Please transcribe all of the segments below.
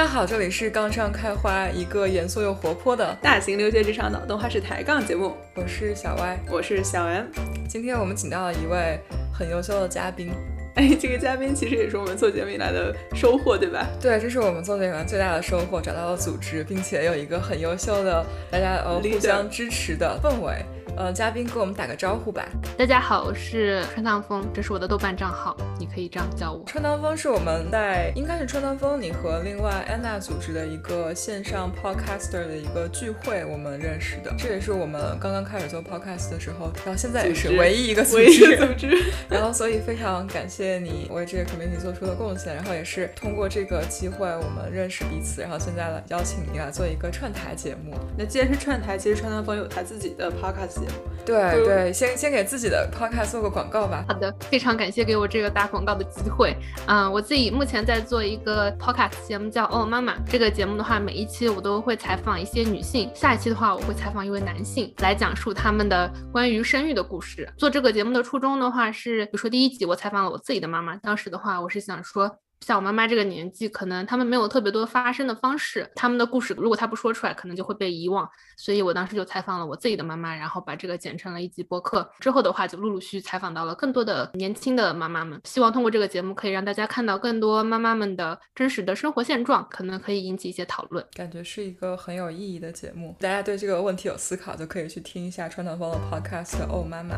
家好，这里是杠上开花，一个严肃又活泼的大型留学职场脑洞花式抬杠节目。我是小歪，我是小 M。今天我们请到了一位很优秀的嘉宾。哎，这个嘉宾其实也是我们做节目以来的收获，对吧？对，这是我们做节目以来最大的收获，找到了组织，并且有一个很优秀的大家呃互相支持的氛围。呃，嘉宾给我们打个招呼吧。大家好，我是川唐风，这是我的豆瓣账号，你可以这样叫我。川唐风是我们在应该是川唐风你和另外安娜组织的一个线上 podcaster 的一个聚会，我们认识的。这也是我们刚刚开始做 podcast 的时候，到现在也是唯一一个组织。组织。然后，所以非常感谢你为这个 community 做出的贡献。然后也是通过这个机会，我们认识彼此。然后现在来邀请你来做一个串台节目。那既然是串台，其实川唐风有他自己的 podcast 节目。对对，先先给自己的 podcast 做个广告吧。好的，非常感谢给我这个打广告的机会。嗯，我自己目前在做一个 podcast 节目，叫哦妈妈。这个节目的话，每一期我都会采访一些女性，下一期的话我会采访一位男性，来讲述他们的关于生育的故事。做这个节目的初衷的话是，比如说第一集我采访了我自己自己的妈妈，当时的话我是想说。像我妈妈这个年纪，可能他们没有特别多发声的方式，他们的故事如果他不说出来，可能就会被遗忘。所以我当时就采访了我自己的妈妈，然后把这个剪成了一集播客。之后的话，就陆陆续续采访到了更多的年轻的妈妈们，希望通过这个节目可以让大家看到更多妈妈们的真实的生活现状，可能可以引起一些讨论。感觉是一个很有意义的节目，大家对这个问题有思考，就可以去听一下川南风的 podcast《哦妈妈》。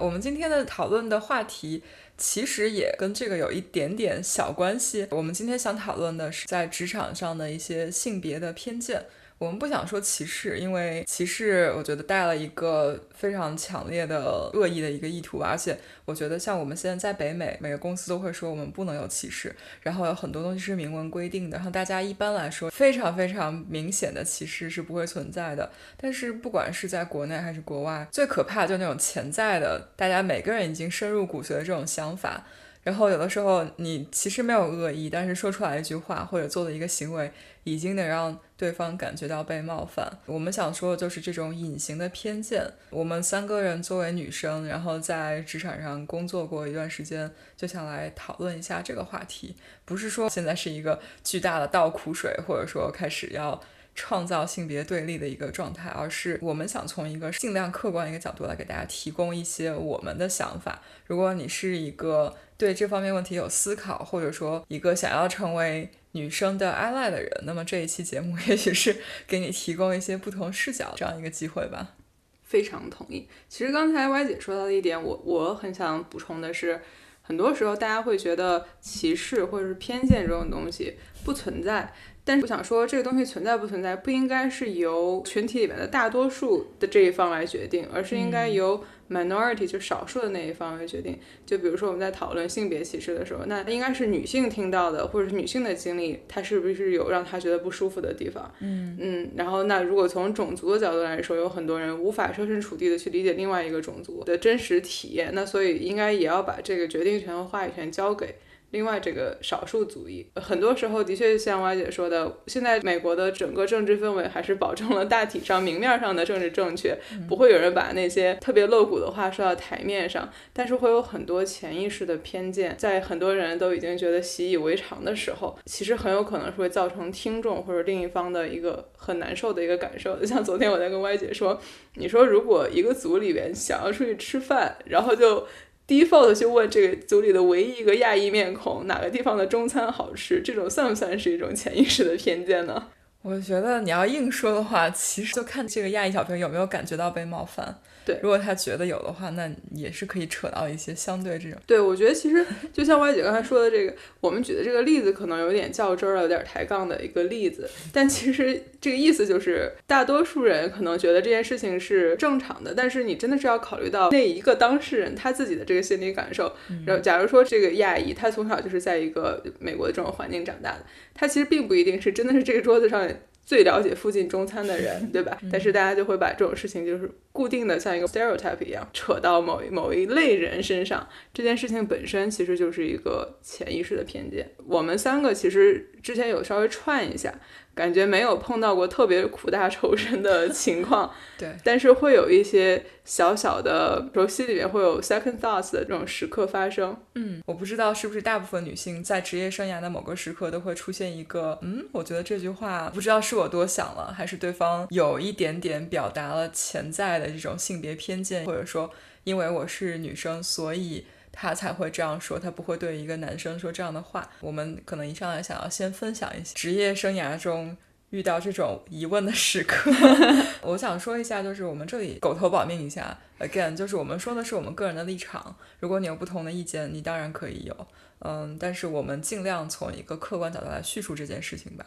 我们今天的讨论的话题。其实也跟这个有一点点小关系。我们今天想讨论的是在职场上的一些性别的偏见。我们不想说歧视，因为歧视我觉得带了一个非常强烈的恶意的一个意图，而且我觉得像我们现在在北美，每个公司都会说我们不能有歧视，然后有很多东西是明文规定的，然后大家一般来说非常非常明显的歧视是不会存在的。但是不管是在国内还是国外，最可怕就那种潜在的，大家每个人已经深入骨髓的这种想法。然后有的时候你其实没有恶意，但是说出来一句话或者做的一个行为，已经能让对方感觉到被冒犯。我们想说的就是这种隐形的偏见。我们三个人作为女生，然后在职场上工作过一段时间，就想来讨论一下这个话题。不是说现在是一个巨大的倒苦水，或者说开始要。创造性别对立的一个状态，而是我们想从一个尽量客观一个角度来给大家提供一些我们的想法。如果你是一个对这方面问题有思考，或者说一个想要成为女生的 ally 的人，那么这一期节目也许是给你提供一些不同视角这样一个机会吧。非常同意。其实刚才 Y 姐说到的一点，我我很想补充的是，很多时候大家会觉得歧视或者是偏见这种东西不存在。但是我想说，这个东西存在不存在，不应该是由群体里面的大多数的这一方来决定，而是应该由 minority 就少数的那一方来决定。就比如说我们在讨论性别歧视的时候，那应该是女性听到的，或者是女性的经历，她是不是有让她觉得不舒服的地方？嗯嗯。然后那如果从种族的角度来说，有很多人无法设身处地的去理解另外一个种族的真实体验，那所以应该也要把这个决定权和话语权交给。另外，这个少数族裔，很多时候的确像歪姐说的，现在美国的整个政治氛围还是保证了大体上明面上的政治正确，不会有人把那些特别露骨的话说到台面上。但是会有很多潜意识的偏见，在很多人都已经觉得习以为常的时候，其实很有可能是会造成听众或者另一方的一个很难受的一个感受。就像昨天我在跟歪姐说，你说如果一个组里边想要出去吃饭，然后就。Default 去问这个组里的唯一一个亚裔面孔哪个地方的中餐好吃，这种算不算是一种潜意识的偏见呢？我觉得你要硬说的话，其实就看这个亚裔小朋友有没有感觉到被冒犯。对，如果他觉得有的话，那也是可以扯到一些相对这种。对，我觉得其实就像歪姐刚才说的这个，我们举的这个例子可能有点较真儿了，有点抬杠的一个例子。但其实这个意思就是，大多数人可能觉得这件事情是正常的，但是你真的是要考虑到那一个当事人他自己的这个心理感受。然后，假如说这个亚裔他从小就是在一个美国的这种环境长大的，他其实并不一定是真的是这个桌子上最了解附近中餐的人，对吧？但是大家就会把这种事情就是。固定的像一个 stereotype 一样扯到某一某一类人身上，这件事情本身其实就是一个潜意识的偏见。我们三个其实之前有稍微串一下。感觉没有碰到过特别苦大仇深的 情况，对，但是会有一些小小的，比如心里面会有 second thoughts 的这种时刻发生。嗯，我不知道是不是大部分女性在职业生涯的某个时刻都会出现一个，嗯，我觉得这句话不知道是我多想了，还是对方有一点点表达了潜在的这种性别偏见，或者说因为我是女生，所以。他才会这样说，他不会对一个男生说这样的话。我们可能一上来想要先分享一些职业生涯中遇到这种疑问的时刻。我想说一下，就是我们这里狗头保命一下，again，就是我们说的是我们个人的立场。如果你有不同的意见，你当然可以有，嗯，但是我们尽量从一个客观角度来叙述这件事情吧。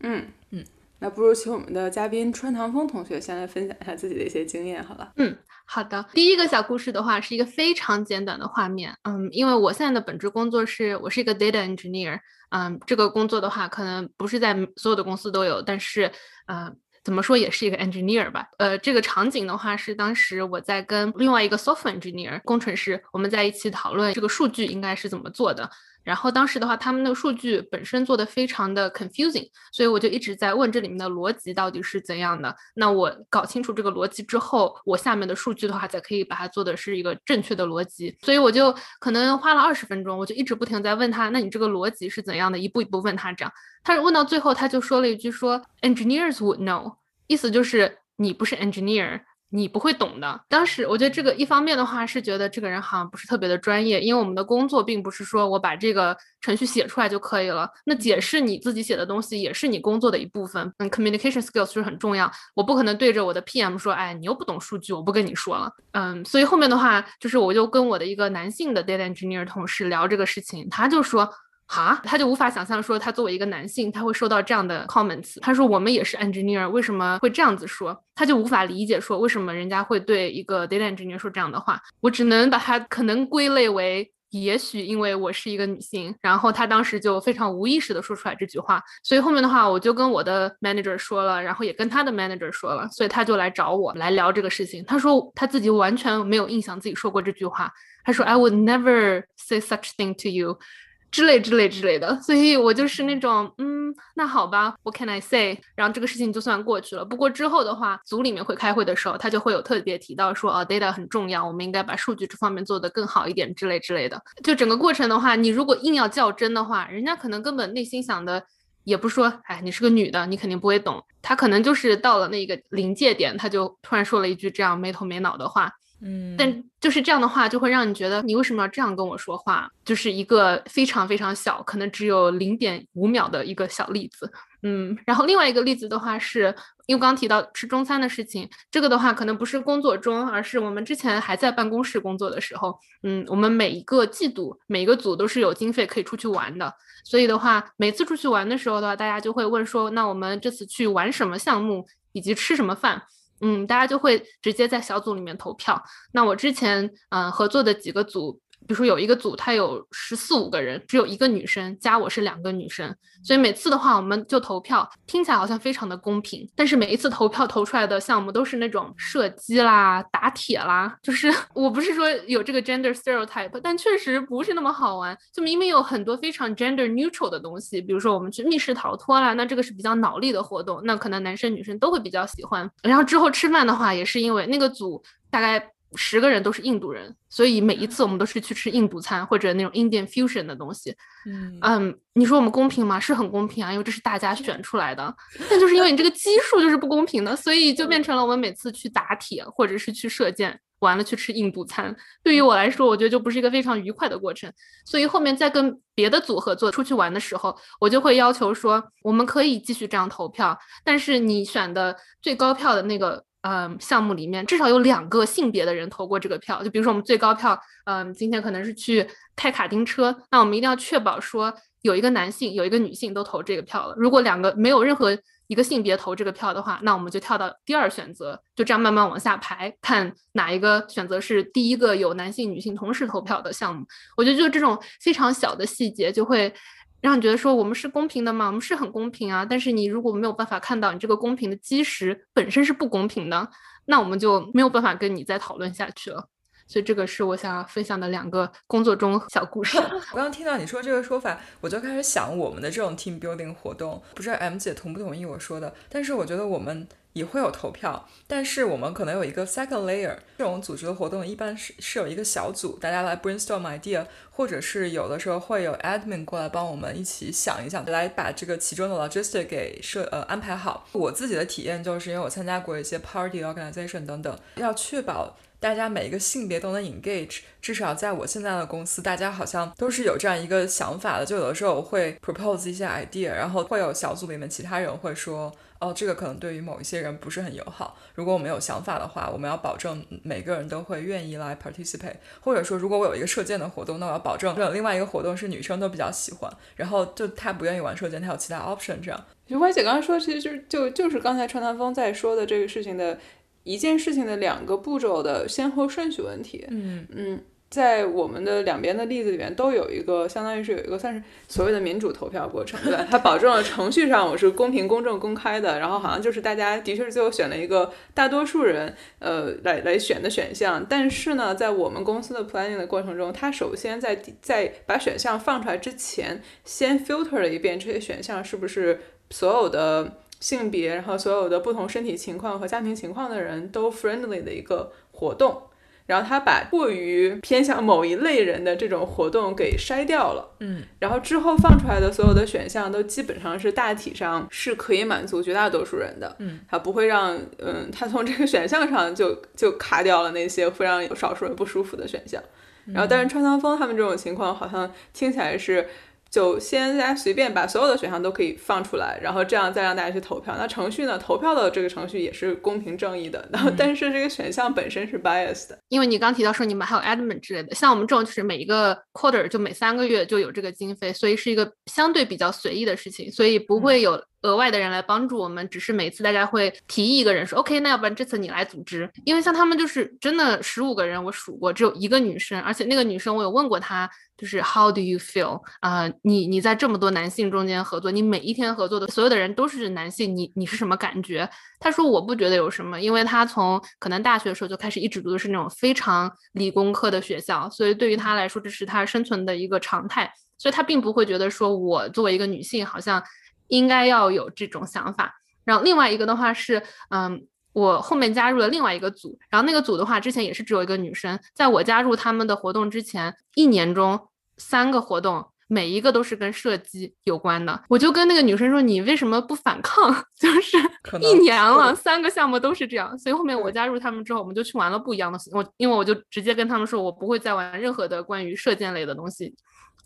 嗯嗯。那不如请我们的嘉宾川唐风同学先来分享一下自己的一些经验，好了。嗯，好的。第一个小故事的话，是一个非常简短的画面。嗯，因为我现在的本职工作是我是一个 data engineer。嗯，这个工作的话，可能不是在所有的公司都有，但是，呃，怎么说也是一个 engineer 吧。呃，这个场景的话，是当时我在跟另外一个 software engineer 工程师，我们在一起讨论这个数据应该是怎么做的。然后当时的话，他们那个数据本身做的非常的 confusing，所以我就一直在问这里面的逻辑到底是怎样的。那我搞清楚这个逻辑之后，我下面的数据的话才可以把它做的是一个正确的逻辑。所以我就可能花了二十分钟，我就一直不停在问他，那你这个逻辑是怎样的？一步一步问他这样。他问到最后，他就说了一句说，engineers would know，意思就是你不是 engineer。你不会懂的。当时我觉得这个一方面的话是觉得这个人好像不是特别的专业，因为我们的工作并不是说我把这个程序写出来就可以了。那解释你自己写的东西也是你工作的一部分。嗯，communication skills 是很重要。我不可能对着我的 PM 说，哎，你又不懂数据，我不跟你说了。嗯，所以后面的话就是我就跟我的一个男性的 data engineer 同事聊这个事情，他就说。哈，他就无法想象说他作为一个男性，他会受到这样的 comments。他说我们也是 engineer，为什么会这样子说？他就无法理解说为什么人家会对一个 data engineer 说这样的话。我只能把他可能归类为，也许因为我是一个女性，然后他当时就非常无意识的说出来这句话。所以后面的话，我就跟我的 manager 说了，然后也跟他的 manager 说了，所以他就来找我来聊这个事情。他说他自己完全没有印象自己说过这句话。他说 I would never say such thing to you。之类之类之类的，所以我就是那种，嗯，那好吧，What can I say？然后这个事情就算过去了。不过之后的话，组里面会开会的时候，他就会有特别提到说，哦，data 很重要，我们应该把数据这方面做得更好一点之类之类的。就整个过程的话，你如果硬要较真的话，人家可能根本内心想的也不说，哎，你是个女的，你肯定不会懂。他可能就是到了那个临界点，他就突然说了一句这样没头没脑的话。嗯，但就是这样的话，就会让你觉得你为什么要这样跟我说话？就是一个非常非常小，可能只有零点五秒的一个小例子。嗯，然后另外一个例子的话，是因为刚提到吃中餐的事情，这个的话可能不是工作中，而是我们之前还在办公室工作的时候。嗯，我们每一个季度每一个组都是有经费可以出去玩的，所以的话，每次出去玩的时候的话，大家就会问说，那我们这次去玩什么项目，以及吃什么饭？嗯，大家就会直接在小组里面投票。那我之前嗯合作的几个组。比如说有一个组，它有十四五个人，只有一个女生，加我是两个女生，所以每次的话，我们就投票，听起来好像非常的公平。但是每一次投票投出来的项目都是那种射击啦、打铁啦，就是 我不是说有这个 gender stereotype，但确实不是那么好玩。就明明有很多非常 gender neutral 的东西，比如说我们去密室逃脱啦，那这个是比较脑力的活动，那可能男生女生都会比较喜欢。然后之后吃饭的话，也是因为那个组大概。十个人都是印度人，所以每一次我们都是去吃印度餐或者那种 Indian fusion 的东西。嗯嗯，你说我们公平吗？是很公平啊，因为这是大家选出来的。但就是因为你这个基数就是不公平的，所以就变成了我们每次去打铁或者是去射箭，完了去吃印度餐。对于我来说，我觉得就不是一个非常愉快的过程。所以后面再跟别的组合做出去玩的时候，我就会要求说，我们可以继续这样投票，但是你选的最高票的那个。嗯，项目里面至少有两个性别的人投过这个票。就比如说我们最高票，嗯，今天可能是去开卡丁车，那我们一定要确保说有一个男性，有一个女性都投这个票了。如果两个没有任何一个性别投这个票的话，那我们就跳到第二选择，就这样慢慢往下排，看哪一个选择是第一个有男性、女性同时投票的项目。我觉得就这种非常小的细节就会。让你觉得说我们是公平的吗？我们是很公平啊，但是你如果没有办法看到你这个公平的基石本身是不公平的，那我们就没有办法跟你再讨论下去了。所以这个是我想要分享的两个工作中小故事。我刚听到你说这个说法，我就开始想我们的这种 team building 活动，不知道 M 姐同不同意我说的？但是我觉得我们也会有投票，但是我们可能有一个 second layer。这种组织的活动一般是是有一个小组，大家来 brainstorm idea，或者是有的时候会有 admin 过来帮我们一起想一想，来把这个其中的 logistic 给设呃安排好。我自己的体验就是，因为我参加过一些 party organization 等等，要确保。大家每一个性别都能 engage，至少在我现在的公司，大家好像都是有这样一个想法的。就有的时候我会 propose 一些 idea，然后会有小组里面其他人会说，哦，这个可能对于某一些人不是很友好。如果我们有想法的话，我们要保证每个人都会愿意来 participate。或者说，如果我有一个射箭的活动，那我要保证另外一个活动是女生都比较喜欢。然后就他不愿意玩射箭，他有其他 option 这样。就歪姐刚刚说，其实就是就就是刚才川南风在说的这个事情的。一件事情的两个步骤的先后顺序问题，嗯嗯，在我们的两边的例子里面都有一个，相当于是有一个算是所谓的民主投票过程，对吧？它保证了程序上我是公平、公正、公开的，然后好像就是大家的确是最后选了一个大多数人呃来来选的选项，但是呢，在我们公司的 planning 的过程中，它首先在在把选项放出来之前，先 filter 了一遍这些选项是不是所有的。性别，然后所有的不同身体情况和家庭情况的人都 friendly 的一个活动，然后他把过于偏向某一类人的这种活动给筛掉了，嗯，然后之后放出来的所有的选项都基本上是大体上是可以满足绝大多数人的，嗯，他不会让，嗯，他从这个选项上就就卡掉了那些会让有少数人不舒服的选项，然后但是川藏风他们这种情况好像听起来是。就先大家随便把所有的选项都可以放出来，然后这样再让大家去投票。那程序呢？投票的这个程序也是公平正义的。然后，但是这个选项本身是 biased 的。因为你刚提到说你们还有 admin 之类的，像我们这种就是每一个 quarter 就每三个月就有这个经费，所以是一个相对比较随意的事情，所以不会有额外的人来帮助我们。只是每次大家会提议一个人说 OK，那要不然这次你来组织。因为像他们就是真的十五个人，我数过只有一个女生，而且那个女生我有问过她。就是 How do you feel 啊？你你在这么多男性中间合作，你每一天合作的所有的人都是男性，你你是什么感觉？她说我不觉得有什么，因为她从可能大学的时候就开始一直读的是那种非常理工科的学校，所以对于她来说这是她生存的一个常态，所以她并不会觉得说我作为一个女性好像应该要有这种想法。然后另外一个的话是，嗯。我后面加入了另外一个组，然后那个组的话，之前也是只有一个女生。在我加入他们的活动之前，一年中。三个活动，每一个都是跟射击有关的。我就跟那个女生说：“你为什么不反抗？” 就是一年了，三个项目都是这样。所以后面我加入他们之后，我们就去玩了不一样的。我因为我就直接跟他们说，我不会再玩任何的关于射箭类的东西。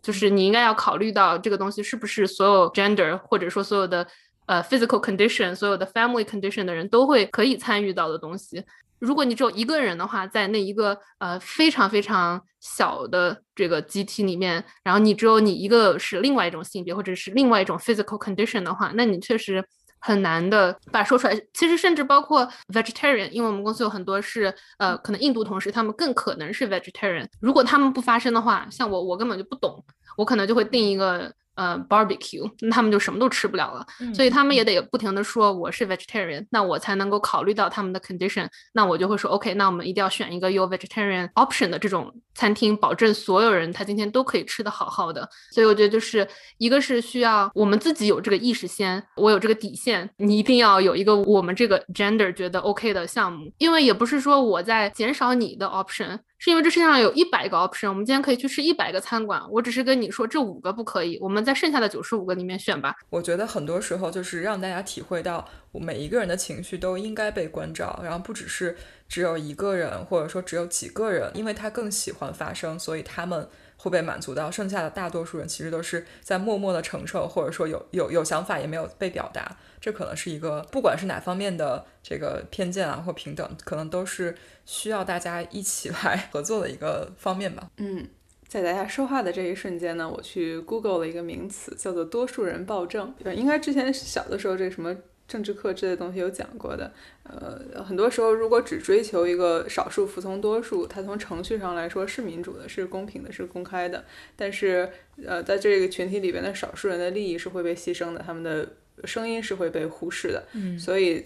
就是你应该要考虑到这个东西是不是所有 gender 或者说所有的呃 physical condition、所有的 family condition 的人都会可以参与到的东西。如果你只有一个人的话，在那一个呃非常非常小的这个集体里面，然后你只有你一个是另外一种性别或者是另外一种 physical condition 的话，那你确实很难的把说出来。其实甚至包括 vegetarian，因为我们公司有很多是呃可能印度同事，他们更可能是 vegetarian。如果他们不发声的话，像我我根本就不懂，我可能就会定一个。呃，barbecue，那他们就什么都吃不了了，所以他们也得不停的说我是 vegetarian，那我才能够考虑到他们的 condition，那我就会说 OK，那我们一定要选一个有 vegetarian option 的这种餐厅，保证所有人他今天都可以吃的好好的。所以我觉得就是一个是需要我们自己有这个意识先，我有这个底线，你一定要有一个我们这个 gender 觉得 OK 的项目，因为也不是说我在减少你的 option。是因为这世界上有一百个 option，我们今天可以去吃一百个餐馆。我只是跟你说这五个不可以，我们在剩下的九十五个里面选吧。我觉得很多时候就是让大家体会到，每一个人的情绪都应该被关照，然后不只是只有一个人，或者说只有几个人，因为他更喜欢发声，所以他们会被满足到。剩下的大多数人其实都是在默默的承受，或者说有有有想法也没有被表达。这可能是一个不管是哪方面的这个偏见啊，或平等，可能都是需要大家一起 来合作的一个方面吧。嗯，在大家说话的这一瞬间呢，我去 Google 了一个名词，叫做多数人暴政。对，应该之前小的时候，这什么政治课之类东西有讲过的。呃，很多时候如果只追求一个少数服从多数，它从程序上来说是民主的，是公平的，是公开的。但是，呃，在这个群体里边的少数人的利益是会被牺牲的，他们的。声音是会被忽视的，所以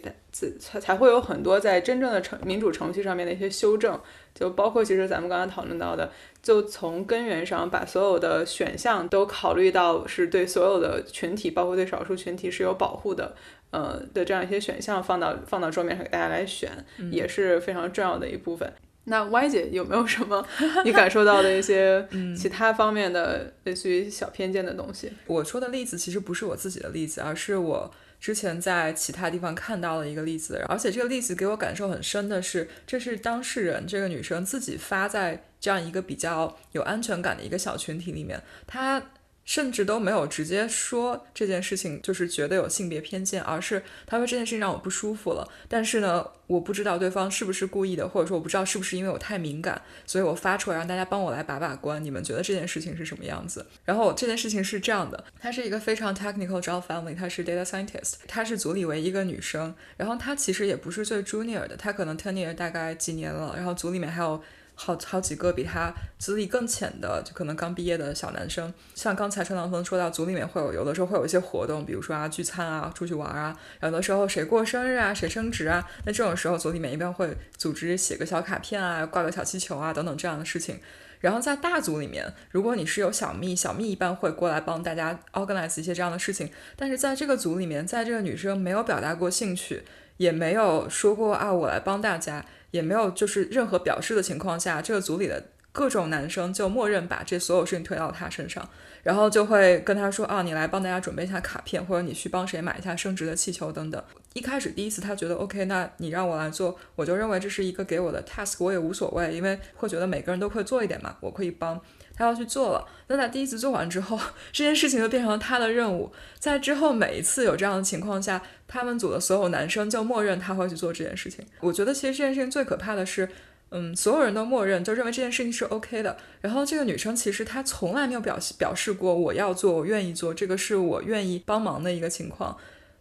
才才会有很多在真正的程民主程序上面的一些修正，就包括其实咱们刚刚讨论到的，就从根源上把所有的选项都考虑到是对所有的群体，包括对少数群体是有保护的，呃的这样一些选项放到放到桌面上给大家来选，也是非常重要的一部分。那 Y 姐有没有什么 你感受到的一些其他方面的类似于小偏见的东西？我说的例子其实不是我自己的例子，而是我之前在其他地方看到的一个例子，而且这个例子给我感受很深的是，这是当事人这个女生自己发在这样一个比较有安全感的一个小群体里面，她。甚至都没有直接说这件事情，就是觉得有性别偏见，而是他说这件事情让我不舒服了。但是呢，我不知道对方是不是故意的，或者说我不知道是不是因为我太敏感，所以我发出来让大家帮我来把把关。你们觉得这件事情是什么样子？然后这件事情是这样的，她是一个非常 technical job family，她是 data scientist，她是组里唯一一个女生。然后她其实也不是最 junior 的，她可能 tenure 大概几年了。然后组里面还有。好好几个比他资历更浅的，就可能刚毕业的小男生，像刚才陈浪峰说到，组里面会有有的时候会有一些活动，比如说啊聚餐啊，出去玩啊，有的时候谁过生日啊，谁升职啊，那这种时候组里面一般会组织写个小卡片啊，挂个小气球啊等等这样的事情。然后在大组里面，如果你是有小蜜，小蜜一般会过来帮大家 organize 一些这样的事情。但是在这个组里面，在这个女生没有表达过兴趣，也没有说过啊我来帮大家。也没有就是任何表示的情况下，这个组里的各种男生就默认把这所有事情推到他身上，然后就会跟他说啊，你来帮大家准备一下卡片，或者你去帮谁买一下升职的气球等等。一开始第一次他觉得 OK，那你让我来做，我就认为这是一个给我的 task，我也无所谓，因为会觉得每个人都会做一点嘛，我可以帮。他要去做了，那他第一次做完之后，这件事情就变成了他的任务。在之后每一次有这样的情况下，他们组的所有男生就默认他会去做这件事情。我觉得其实这件事情最可怕的是，嗯，所有人都默认，就认为这件事情是 OK 的。然后这个女生其实她从来没有表表示过我要做，我愿意做，这个是我愿意帮忙的一个情况。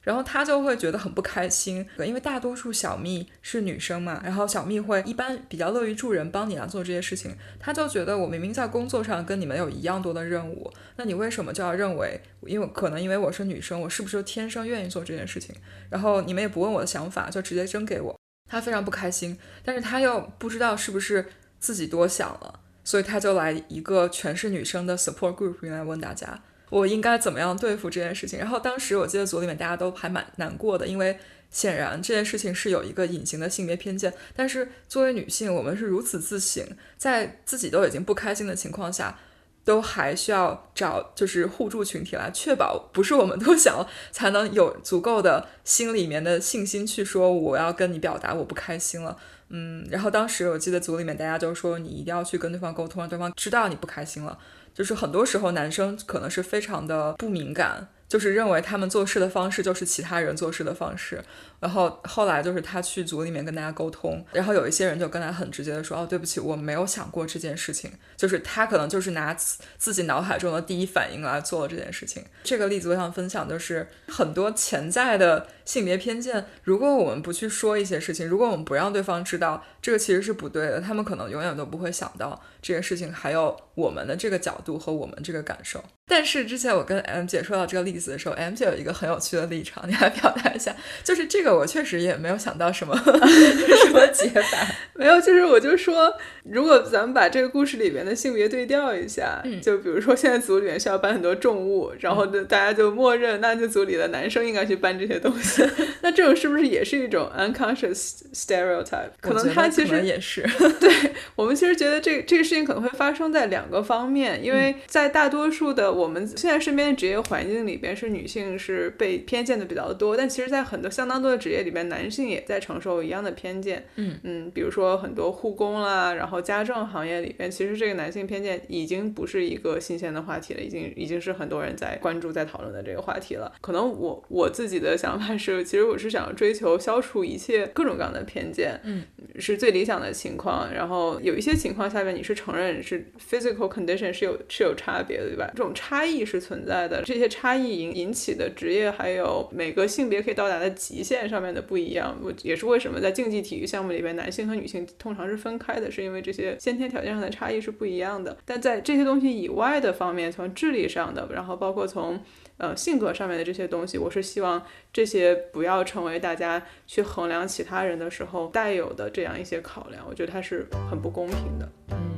然后他就会觉得很不开心，因为大多数小蜜是女生嘛，然后小蜜会一般比较乐于助人，帮你来做这些事情。他就觉得我明明在工作上跟你们有一样多的任务，那你为什么就要认为，因为可能因为我是女生，我是不是天生愿意做这件事情？然后你们也不问我的想法，就直接扔给我，他非常不开心。但是他又不知道是不是自己多想了，所以他就来一个全是女生的 support group 来问大家。我应该怎么样对付这件事情？然后当时我记得组里面大家都还蛮难过的，因为显然这件事情是有一个隐形的性别偏见。但是作为女性，我们是如此自省，在自己都已经不开心的情况下，都还需要找就是互助群体来确保不是我们都想才能有足够的心里面的信心去说我要跟你表达我不开心了。嗯，然后当时我记得组里面大家就说你一定要去跟对方沟通，让对方知道你不开心了。就是很多时候，男生可能是非常的不敏感，就是认为他们做事的方式就是其他人做事的方式。然后后来就是他去组里面跟大家沟通，然后有一些人就跟他很直接的说：“哦，对不起，我没有想过这件事情。”就是他可能就是拿自己脑海中的第一反应来做了这件事情。这个例子我想分享，就是很多潜在的性别偏见，如果我们不去说一些事情，如果我们不让对方知道这个其实是不对的，他们可能永远都不会想到这件事情还有我们的这个角度和我们这个感受。但是之前我跟 M 姐说到这个例子的时候，M 姐有一个很有趣的立场，你来表达一下，就是这个。我确实也没有想到什么 什么解法，没有，就是我就说，如果咱们把这个故事里边的性别对调一下，就比如说现在组里面需要搬很多重物，然后大家就默认，那就组里的男生应该去搬这些东西，那这种是不是也是一种 unconscious stereotype？可能他其实也是，对我们其实觉得这这个事情可能会发生在两个方面，因为在大多数的我们现在身边的职业环境里边，是女性是被偏见的比较多，但其实，在很多相当多的。职业里边，男性也在承受一样的偏见。嗯嗯，比如说很多护工啦，然后家政行业里边，其实这个男性偏见已经不是一个新鲜的话题了，已经已经是很多人在关注、在讨论的这个话题了。可能我我自己的想法是。是，其实我是想追求消除一切各种各样的偏见，嗯，是最理想的情况。然后有一些情况下面，你是承认是 physical condition 是有是有差别的，对吧？这种差异是存在的，这些差异引引起的职业还有每个性别可以到达的极限上面的不一样，我也是为什么在竞技体育项目里边，男性和女性通常是分开的，是因为这些先天条件上的差异是不一样的。但在这些东西以外的方面，从智力上的，然后包括从呃性格上面的这些东西，我是希望这些不要成为大家去衡量其他人的时候带有的这样一些考量，我觉得它是很不公平的。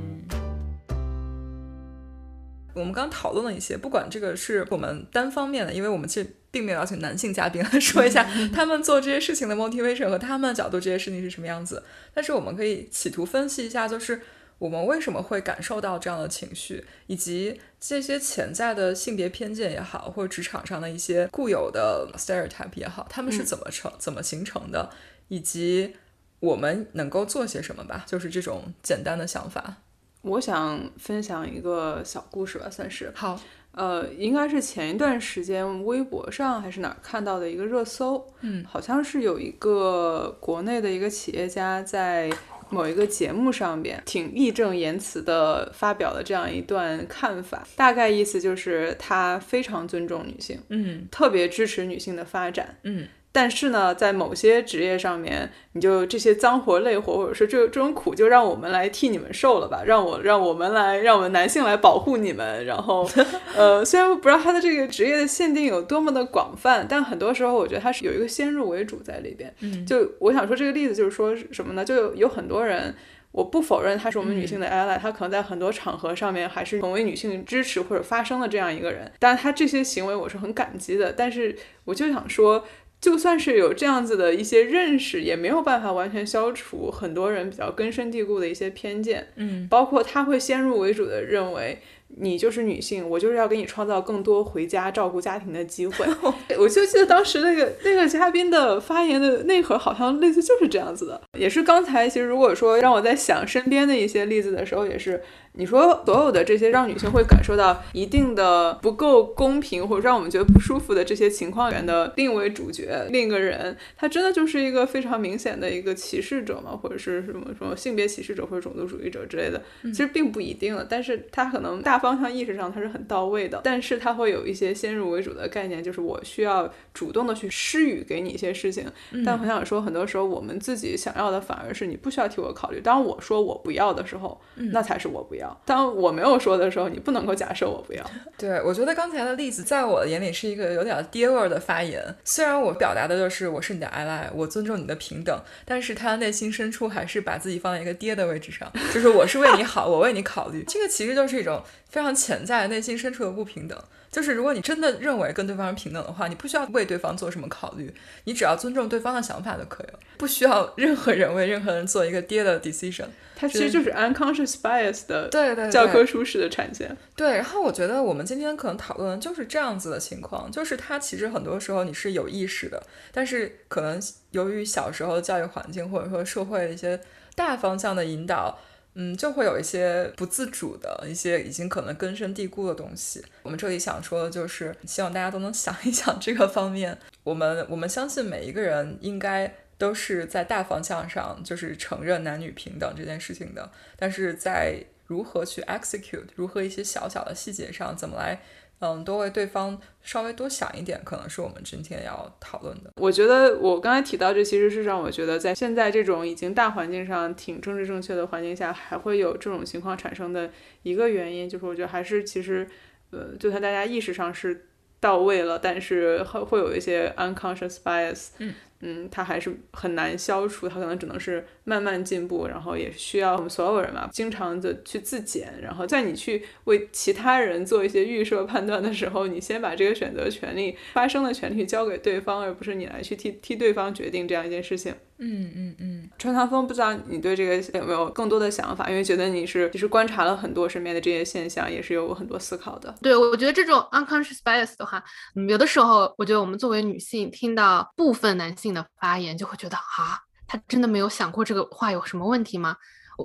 我们刚讨论了一些，不管这个是我们单方面的，因为我们其实并没有邀请男性嘉宾来说一下他们做这些事情的 motivation 和他们角度这些事情是什么样子，但是我们可以企图分析一下，就是我们为什么会感受到这样的情绪，以及这些潜在的性别偏见也好，或者职场上的一些固有的 stereotype 也好，他们是怎么成、怎么形成的，以及我们能够做些什么吧，就是这种简单的想法。我想分享一个小故事吧，算是。好，呃，应该是前一段时间微博上还是哪儿看到的一个热搜，嗯，好像是有一个国内的一个企业家在某一个节目上边挺义正言辞的发表了这样一段看法，大概意思就是他非常尊重女性，嗯。特别支持女性的发展，嗯但是呢，在某些职业上面，你就这些脏活累活，或者说这这种苦，就让我们来替你们受了吧，让我让我们来，让我们男性来保护你们。然后，呃，虽然我不知道他的这个职业的限定有多么的广泛，但很多时候我觉得他是有一个先入为主在里边。嗯，就我想说这个例子就是说什么呢？就有有很多人。我不否认他是我们女性的 ally，、他可能在很多场合上面还是成为女性支持或者发声的这样一个人。但是他这些行为我是很感激的，但是我就想说，就算是有这样子的一些认识，也没有办法完全消除很多人比较根深蒂固的一些偏见，嗯包括他会先入为主的认为。你就是女性，我就是要给你创造更多回家照顾家庭的机会。我就记得当时那个那个嘉宾的发言的内核，好像类似就是这样子的。也是刚才其实如果说让我在想身边的一些例子的时候，也是你说所有的这些让女性会感受到一定的不够公平或者让我们觉得不舒服的这些情况里面的另一位主角，另一个人，他真的就是一个非常明显的一个歧视者嘛，或者是什么什么性别歧视者或者种族主义者之类的，其实并不一定了。但是他可能大方向意识上他是很到位的，但是他会有一些先入为主的概念，就是我需要主动的去施予给你一些事情。但我想说，很多时候我们自己想要的反而是你不需要替我考虑。当我说我不要的时候，那才是我不要。当我没有说的时候，你不能够假设我不要。对，我觉得刚才的例子在我的眼里是一个有点爹味儿的发言。虽然我表达的就是我是你的 ally，我尊重你的平等，但是他内心深处还是把自己放在一个爹的位置上，就是我是为你好，我为你考虑。这个其实就是一种非常潜在内心深处的不平等。就是如果你真的认为跟对方是平等的话，你不需要为对方做什么考虑，你只要尊重对方的想法就可以了，不需要 任何人为任何人做一个爹的 decision。它其实就是 unconscious bias 的对对对教科书式的产现。对，然后我觉得我们今天可能讨论的就是这样子的情况，就是它其实很多时候你是有意识的，但是可能由于小时候的教育环境或者说社会的一些大方向的引导，嗯，就会有一些不自主的一些已经可能根深蒂固的东西。我们这里想说的就是，希望大家都能想一想这个方面。我们我们相信每一个人应该都是在大方向上就是承认男女平等这件事情的，但是在如何去 execute，如何一些小小的细节上怎么来，嗯，多为对方稍微多想一点，可能是我们今天要讨论的。我觉得我刚才提到这，其实是让我觉得在现在这种已经大环境上挺政治正确的环境下，还会有这种情况产生的一个原因，就是我觉得还是其实，呃，就算大家意识上是到位了，但是会会有一些 unconscious bias，嗯嗯，它还是很难消除，它可能只能是慢慢进步，然后也需要我们所有人嘛，经常的去自检，然后在你去为其他人做一些预设判断的时候，你先把这个选择权利、发生的权利交给对方，而不是你来去替替对方决定这样一件事情。嗯嗯嗯，川唐风，不知道你对这个有没有更多的想法？因为觉得你是其实观察了很多身边的这些现象，也是有很多思考的。对，我觉得这种 unconscious bias 的话，嗯，有的时候我觉得我们作为女性听到部分男性的发言，就会觉得啊，他真的没有想过这个话有什么问题吗？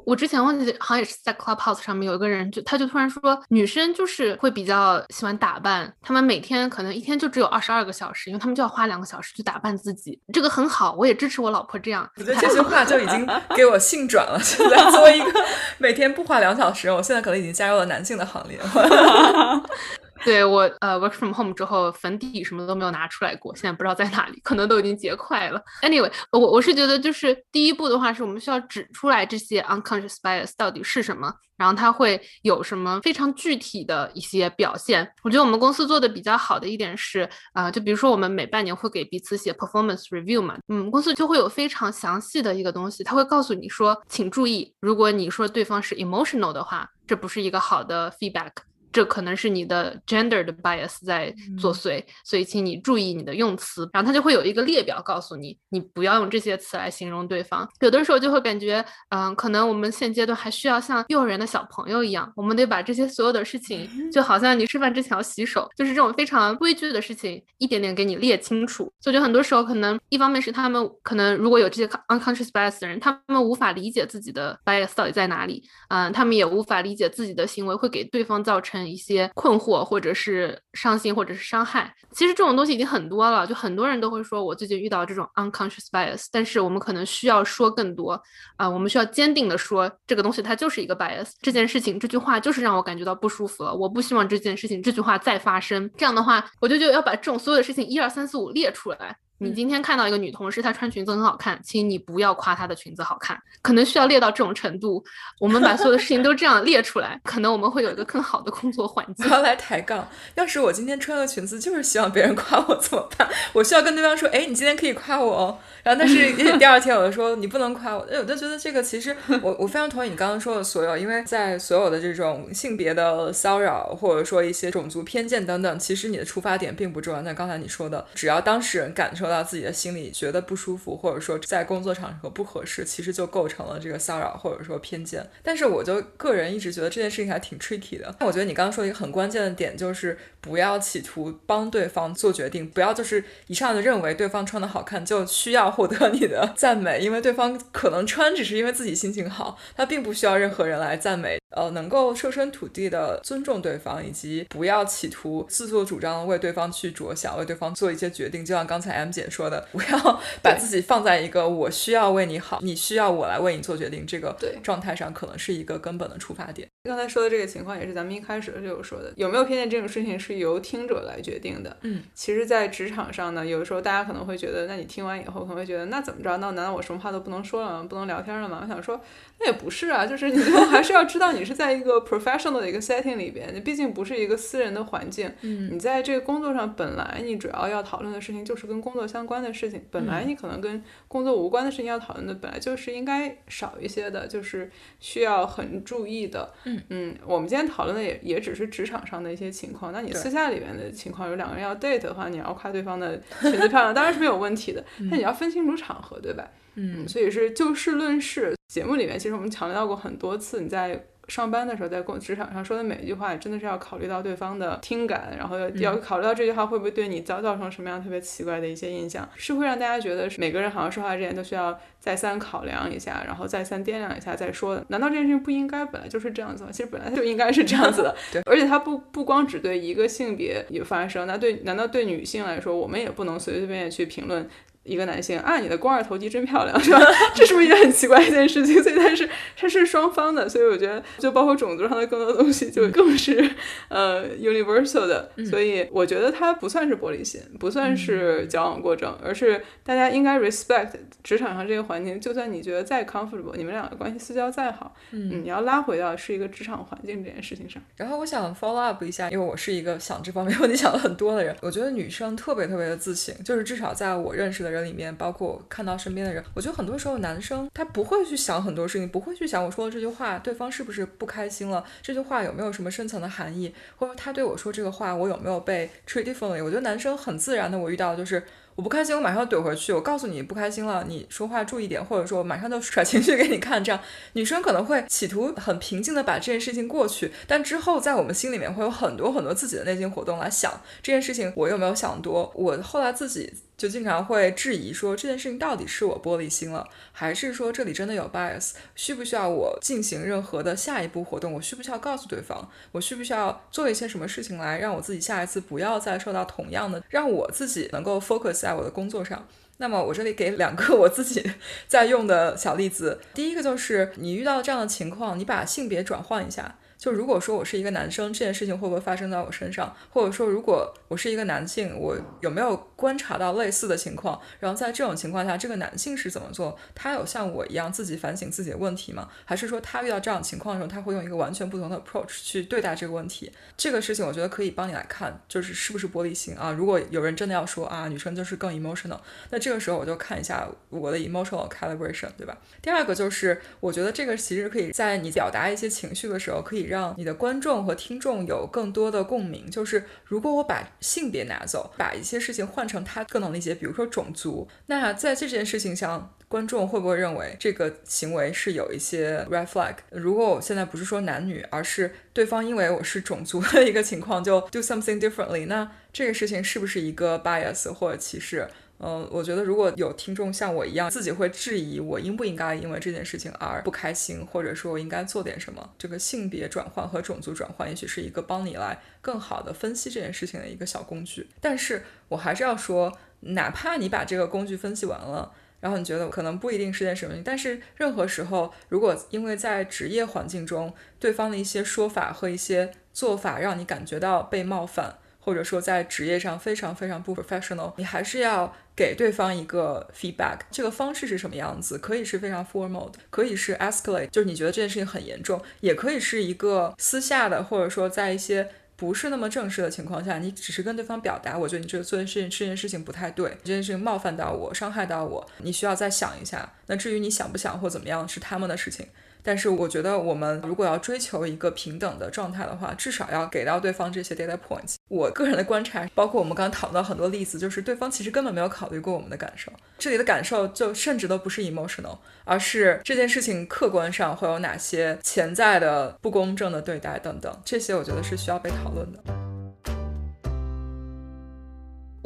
我之前忘记好像也是在 Clubhouse 上面有一个人就他就突然说，女生就是会比较喜欢打扮，她们每天可能一天就只有二十二个小时，因为她们就要花两个小时去打扮自己，这个很好，我也支持我老婆这样。我觉得这句话就已经给我性转了。现在作为一个每天不花两小时，我现在可能已经加入了男性的行列。对我呃 work from home 之后，粉底什么都没有拿出来过，现在不知道在哪里，可能都已经结块了。Anyway，我我是觉得就是第一步的话，是我们需要指出来这些 unconscious bias 到底是什么，然后它会有什么非常具体的一些表现。我觉得我们公司做的比较好的一点是啊，就比如说我们每半年会给彼此写 performance review 嘛，嗯，公司就会有非常详细的一个东西，他会告诉你说，请注意，如果你说对方是 emotional 的话，这不是一个好的 feedback。这可能是你的 gender 的 bias 在作祟，所以请你注意你的用词。然后他就会有一个列表告诉你，你不要用这些词来形容对方。有的时候就会感觉，嗯，可能我们现阶段还需要像幼儿园的小朋友一样，我们得把这些所有的事情，就好像你吃饭之前要洗手，就是这种非常规矩的事情，一点点给你列清楚。所以就很多时候可能一方面是他们可能如果有这些 unconscious bias 的人，他们无法理解自己的 bias 到底在哪里，嗯，他们也无法理解自己的行为会给对方造成。一些困惑，或者是伤心，或者是伤害。其实这种东西已经很多了，就很多人都会说，我最近遇到这种 unconscious bias。但是我们可能需要说更多啊，我们需要坚定的说，这个东西它就是一个 bias。这件事情，这句话就是让我感觉到不舒服了。我不希望这件事情，这句话再发生。这样的话，我就就要把这种所有的事情一二三四五列出来。你今天看到一个女同事，她穿裙子很好看，请你不要夸她的裙子好看，可能需要列到这种程度。我们把所有的事情都这样列出来，可能我们会有一个更好的工作环境。不要来抬杠。要是我今天穿个裙子，就是希望别人夸我怎么办？我需要跟对方说，哎，你今天可以夸我哦。然后，但是 第二天我就说你不能夸我。哎，我就觉得这个其实我我非常同意你刚刚说的所有，因为在所有的这种性别的骚扰，或者说一些种族偏见等等，其实你的出发点并不重要。那刚才你说的，只要当事人感受到自己的心里。觉得不舒服，或者说在工作场合不合适，其实就构成了这个骚扰或者说偏见。但是我就个人一直觉得这件事情还挺 tricky 的。那我觉得你刚刚说一个很关键的点，就是不要企图帮对方做决定，不要就是一上来就认为对方穿的好看就需要获得你的 赞美，因为对方可能穿只是因为自己心情好，他并不需要任何人来赞美。呃，能够设身处地的尊重对方，以及不要企图自作主张为对方去着想，为对方做一些决定。就像刚才 M 姐说的，不要把自己放在一个我需要为你好，你需要我来为你做决定这个状态上，可能是一个根本的出发点。刚才说的这个情况也是咱们一开始就有说的，有没有偏见这种事情是由听者来决定的。嗯，其实，在职场上呢，有的时候大家可能会觉得，那你听完以后可能会觉得，那怎么着？那难道我什么话都不能说了吗？不能聊天了吗？我想说。那也不是啊，就是你最 后还是要知道你是在一个 professional 的一个 setting 里边，你毕竟不是一个私人的环境。嗯，你在这个工作上本来你主要要讨论的事情就是跟工作相关的事情，本来你可能跟工作无关的事情要讨论的本来就是应该少一些的，就是需要很注意的。嗯嗯，我们今天讨论的也也只是职场上的一些情况，那你私下里面的情况，有两个人要 date 的话，你要夸对方的裙子漂亮，当然是没有问题的，但你要分清楚场合，对吧？嗯，所以是就事论事。节目里面其实我们强调过很多次，你在上班的时候，在工职场上说的每一句话，真的是要考虑到对方的听感，然后要要考虑到这句话会不会对你造造成什么样特别奇怪的一些印象，是会让大家觉得每个人好像说话之前都需要再三考量一下，然后再三掂量一下再说的。难道这件事情不应该本来就是这样子吗？其实本来就应该是这样子的。对，而且它不不光只对一个性别有发生，那对难道对女性来说，我们也不能随随便便去评论？一个男性啊，你的肱二头肌真漂亮，是吧？这是不是也很奇怪一件事情？所以它是它是双方的，所以我觉得就包括种族上的更多东西，就更是呃 universal 的。所以我觉得它不算是玻璃心，不算是矫枉过正，而是大家应该 respect 职场上这个环境。就算你觉得再 comfortable，你们两个关系私交再好，嗯，你要拉回到是一个职场环境这件事情上。然后我想 follow up 一下，因为我是一个想这方面问题想了很多的人，我觉得女生特别特别的自信，就是至少在我认识的人。里面包括看到身边的人，我觉得很多时候男生他不会去想很多事情，不会去想我说的这句话对方是不是不开心了，这句话有没有什么深层的含义，或者他对我说这个话我有没有被 treat differently。我觉得男生很自然的，我遇到就是我不开心，我马上怼回去，我告诉你不开心了，你说话注意点，或者说马上就甩情绪给你看。这样女生可能会企图很平静的把这件事情过去，但之后在我们心里面会有很多很多自己的内心活动来想这件事情，我有没有想多？我后来自己。就经常会质疑说这件事情到底是我玻璃心了，还是说这里真的有 bias？需不需要我进行任何的下一步活动？我需不需要告诉对方？我需不需要做一些什么事情来让我自己下一次不要再受到同样的，让我自己能够 focus 在我的工作上？那么我这里给两个我自己在用的小例子，第一个就是你遇到这样的情况，你把性别转换一下。就如果说我是一个男生，这件事情会不会发生在我身上？或者说，如果我是一个男性，我有没有观察到类似的情况？然后在这种情况下，这个男性是怎么做？他有像我一样自己反省自己的问题吗？还是说他遇到这样情况的时候，他会用一个完全不同的 approach 去对待这个问题？这个事情我觉得可以帮你来看，就是是不是玻璃心啊？如果有人真的要说啊，女生就是更 emotional，那这个时候我就看一下我的 emotional calibration，对吧？第二个就是我觉得这个其实可以在你表达一些情绪的时候，可以。让让你的观众和听众有更多的共鸣，就是如果我把性别拿走，把一些事情换成他更能理解，比如说种族，那在这件事情上，观众会不会认为这个行为是有一些 red flag？如果我现在不是说男女，而是对方因为我是种族的一个情况就 do something differently，那这个事情是不是一个 bias 或者歧视？嗯，我觉得如果有听众像我一样，自己会质疑我应不应该因为这件事情而不开心，或者说我应该做点什么，这个性别转换和种族转换，也许是一个帮你来更好的分析这件事情的一个小工具。但是我还是要说，哪怕你把这个工具分析完了，然后你觉得可能不一定是件什么，但是任何时候，如果因为在职业环境中，对方的一些说法和一些做法让你感觉到被冒犯。或者说在职业上非常非常不 professional，你还是要给对方一个 feedback。这个方式是什么样子？可以是非常 formal 的，可以是 escalate，就是你觉得这件事情很严重，也可以是一个私下的，或者说在一些不是那么正式的情况下，你只是跟对方表达，我觉得你这个做件事情这件事情不太对，这件事情冒犯到我，伤害到我，你需要再想一下。那至于你想不想或怎么样，是他们的事情。但是我觉得，我们如果要追求一个平等的状态的话，至少要给到对方这些 data points。我个人的观察，包括我们刚刚讨论到很多例子，就是对方其实根本没有考虑过我们的感受。这里的感受就甚至都不是 emotional，而是这件事情客观上会有哪些潜在的不公正的对待等等，这些我觉得是需要被讨论的。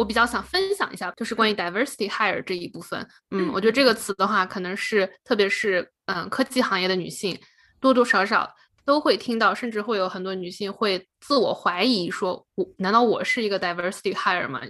我比较想分享一下，就是关于 diversity hire 这一部分。嗯，我觉得这个词的话，可能是特别是嗯科技行业的女性，多多少少都会听到，甚至会有很多女性会自我怀疑，说我难道我是一个 diversity hire 吗？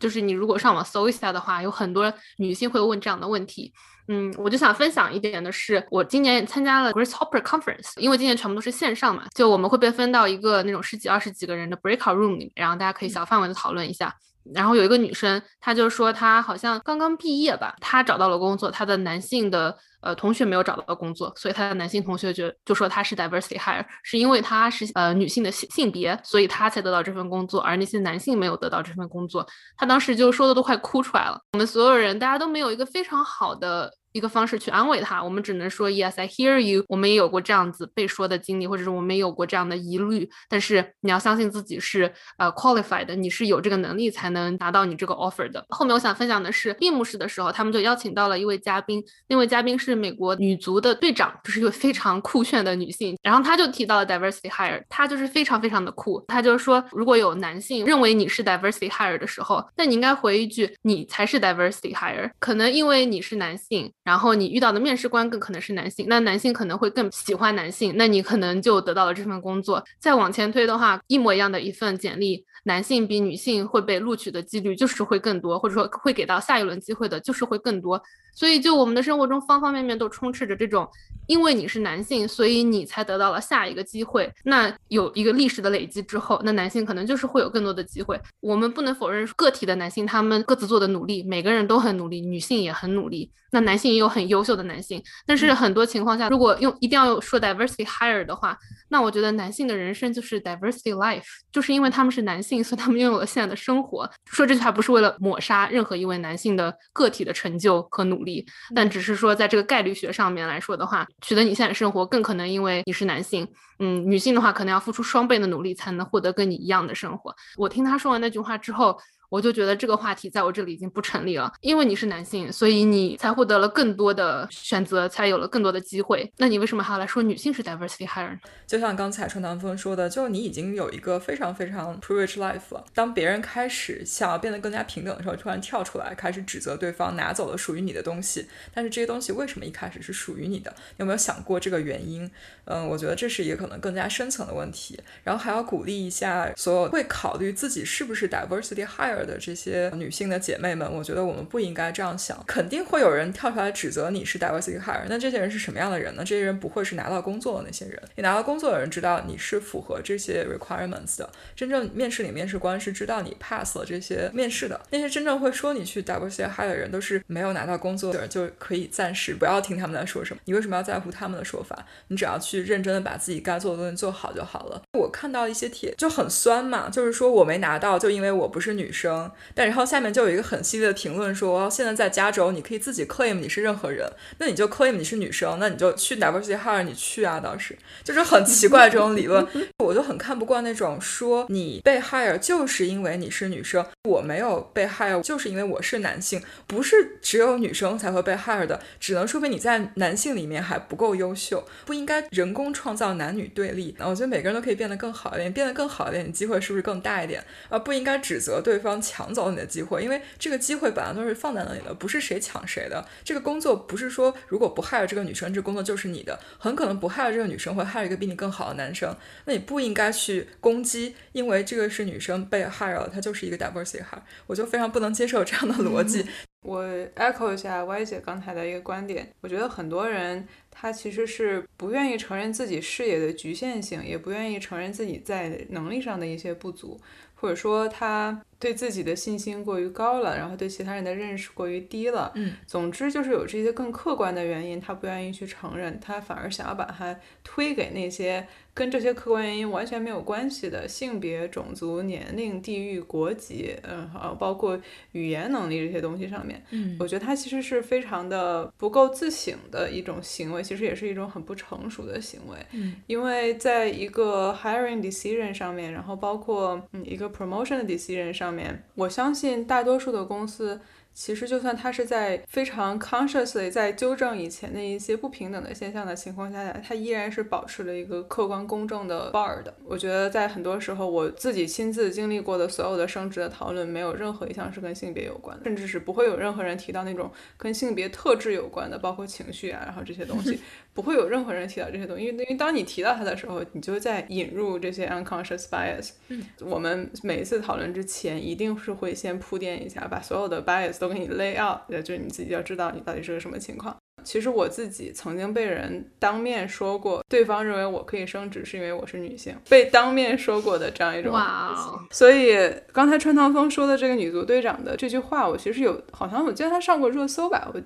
就是你如果上网搜一下的话，有很多女性会问这样的问题。嗯，我就想分享一点的是，我今年参加了 Grace Hopper Conference，因为今年全部都是线上嘛，就我们会被分到一个那种十几、二十几个人的 breakout room 里面，然后大家可以小范围的讨论一下。然后有一个女生，她就说她好像刚刚毕业吧，她找到了工作，她的男性的呃同学没有找到工作，所以她的男性同学就就说她是 diversity hire，是因为她是呃女性的性性别，所以她才得到这份工作，而那些男性没有得到这份工作。她当时就说的都快哭出来了。我们所有人大家都没有一个非常好的。一个方式去安慰他，我们只能说 Yes, I hear you。我们也有过这样子被说的经历，或者是我们也有过这样的疑虑。但是你要相信自己是呃 qualified，的你是有这个能力才能拿到你这个 offer 的。后面我想分享的是闭幕式的时候，他们就邀请到了一位嘉宾，那位嘉宾是美国女足的队长，就是一位非常酷炫的女性。然后她就提到了 diversity hire，她就是非常非常的酷。她就是说，如果有男性认为你是 diversity hire 的时候，那你应该回一句，你才是 diversity hire。可能因为你是男性。然后你遇到的面试官更可能是男性，那男性可能会更喜欢男性，那你可能就得到了这份工作。再往前推的话，一模一样的一份简历，男性比女性会被录取的几率就是会更多，或者说会给到下一轮机会的就是会更多。所以就我们的生活中方方面面都充斥着这种。因为你是男性，所以你才得到了下一个机会。那有一个历史的累积之后，那男性可能就是会有更多的机会。我们不能否认个体的男性他们各自做的努力，每个人都很努力，女性也很努力。那男性也有很优秀的男性，但是很多情况下，如果用一定要说 diversity higher 的话，那我觉得男性的人生就是 diversity life，就是因为他们是男性，所以他们拥有了现在的生活。说这句话不是为了抹杀任何一位男性的个体的成就和努力，但只是说在这个概率学上面来说的话。取得你现在生活，更可能因为你是男性，嗯，女性的话可能要付出双倍的努力才能获得跟你一样的生活。我听他说完那句话之后，我就觉得这个话题在我这里已经不成立了。因为你是男性，所以你才获得了更多的选择，才有了更多的机会。那你为什么还要来说女性是 diversity hire？就像刚才春南风说的，就你已经有一个非常非常 privileged life 了。当别人开始想要变得更加平等的时候，突然跳出来开始指责对方拿走了属于你的东西。但是这些东西为什么一开始是属于你的？有没有想过这个原因？嗯，我觉得这是一个可能更加深层的问题。然后还要鼓励一下所有会考虑自己是不是 diversity hire 的这些女性的姐妹们。我觉得我们不应该这样想。肯定会有人跳出来指责你是 diversity hire。那这些人是什么样的人呢？这些人不会是拿到工作的那些人。你拿到工作的人知道你是符合这些 requirements 的。真正面试里面试官是知道你 pass 了这些面试的。那些真正会说你去 diversity hire 的人都是没有拿到工作的人，就可以暂时不要听他们在说什么。你为什么要在乎他们的说法？你只要去认真的把自己该做的东西做好就好了。我看到一些帖就很酸嘛，就是说我没拿到，就因为我不是女生。但然后下面就有一个很犀利的评论说，现在在加州你可以自己 claim 你是任何人，那你就 claim 你是女生，那你就去 diversity hire 你去啊，当时就是很奇怪这种理论，我就很看不惯那种说你被 hire 就是因为你是女生，我没有被 hire 就是因为我是男性，不是只有女生才会被 hire 的，只能说明你在男性里面还不够优秀，不应该人工创造男女对立。我觉得每个人都可以变得更好一点，变得更好一点，你机会是不是更大一点？而不应该指责对方抢走你的机会，因为这个机会本来都是放在那里的，不是谁抢谁的。这个工作不是说如果不 hire 这个女生，这工作就是你的，很可能不 hire 这个女生会 hire 一个比你更好的男生。那你不应该去攻击，因为这个是女生被 hire 了，她就是一个 diversity hire，我就非常不能接受这样的逻辑。我 echo 一下 Y 姐刚才的一个观点，我觉得很多人他其实是不愿意承认自己视野的局限性，也不愿意承认自己在能力上的一些不足，或者说他对自己的信心过于高了，然后对其他人的认识过于低了。嗯，总之就是有这些更客观的原因，他不愿意去承认，他反而想要把它推给那些。跟这些客观原因完全没有关系的性别、种族、年龄、地域、国籍，嗯，好，包括语言能力这些东西上面，嗯，我觉得他其实是非常的不够自省的一种行为，其实也是一种很不成熟的行为，嗯，因为在一个 hiring decision 上面，然后包括嗯一个 promotion 的 decision 上面，我相信大多数的公司。其实，就算他是在非常 consciously 在纠正以前的一些不平等的现象的情况下，他依然是保持了一个客观公正的 bar 的。我觉得在很多时候，我自己亲自经历过的所有的升职的讨论，没有任何一项是跟性别有关的，甚至是不会有任何人提到那种跟性别特质有关的，包括情绪啊，然后这些东西。不会有任何人提到这些东西，因为因为当你提到它的时候，你就在引入这些 unconscious bias。嗯，我们每一次讨论之前，一定是会先铺垫一下，把所有的 bias 都给你 lay out，就是你自己要知道你到底是个什么情况。其实我自己曾经被人当面说过，对方认为我可以升职是因为我是女性，被当面说过的这样一种。哇哦！所以刚才川堂风说的这个女足队长的这句话，我其实有，好像我记得她上过热搜吧，我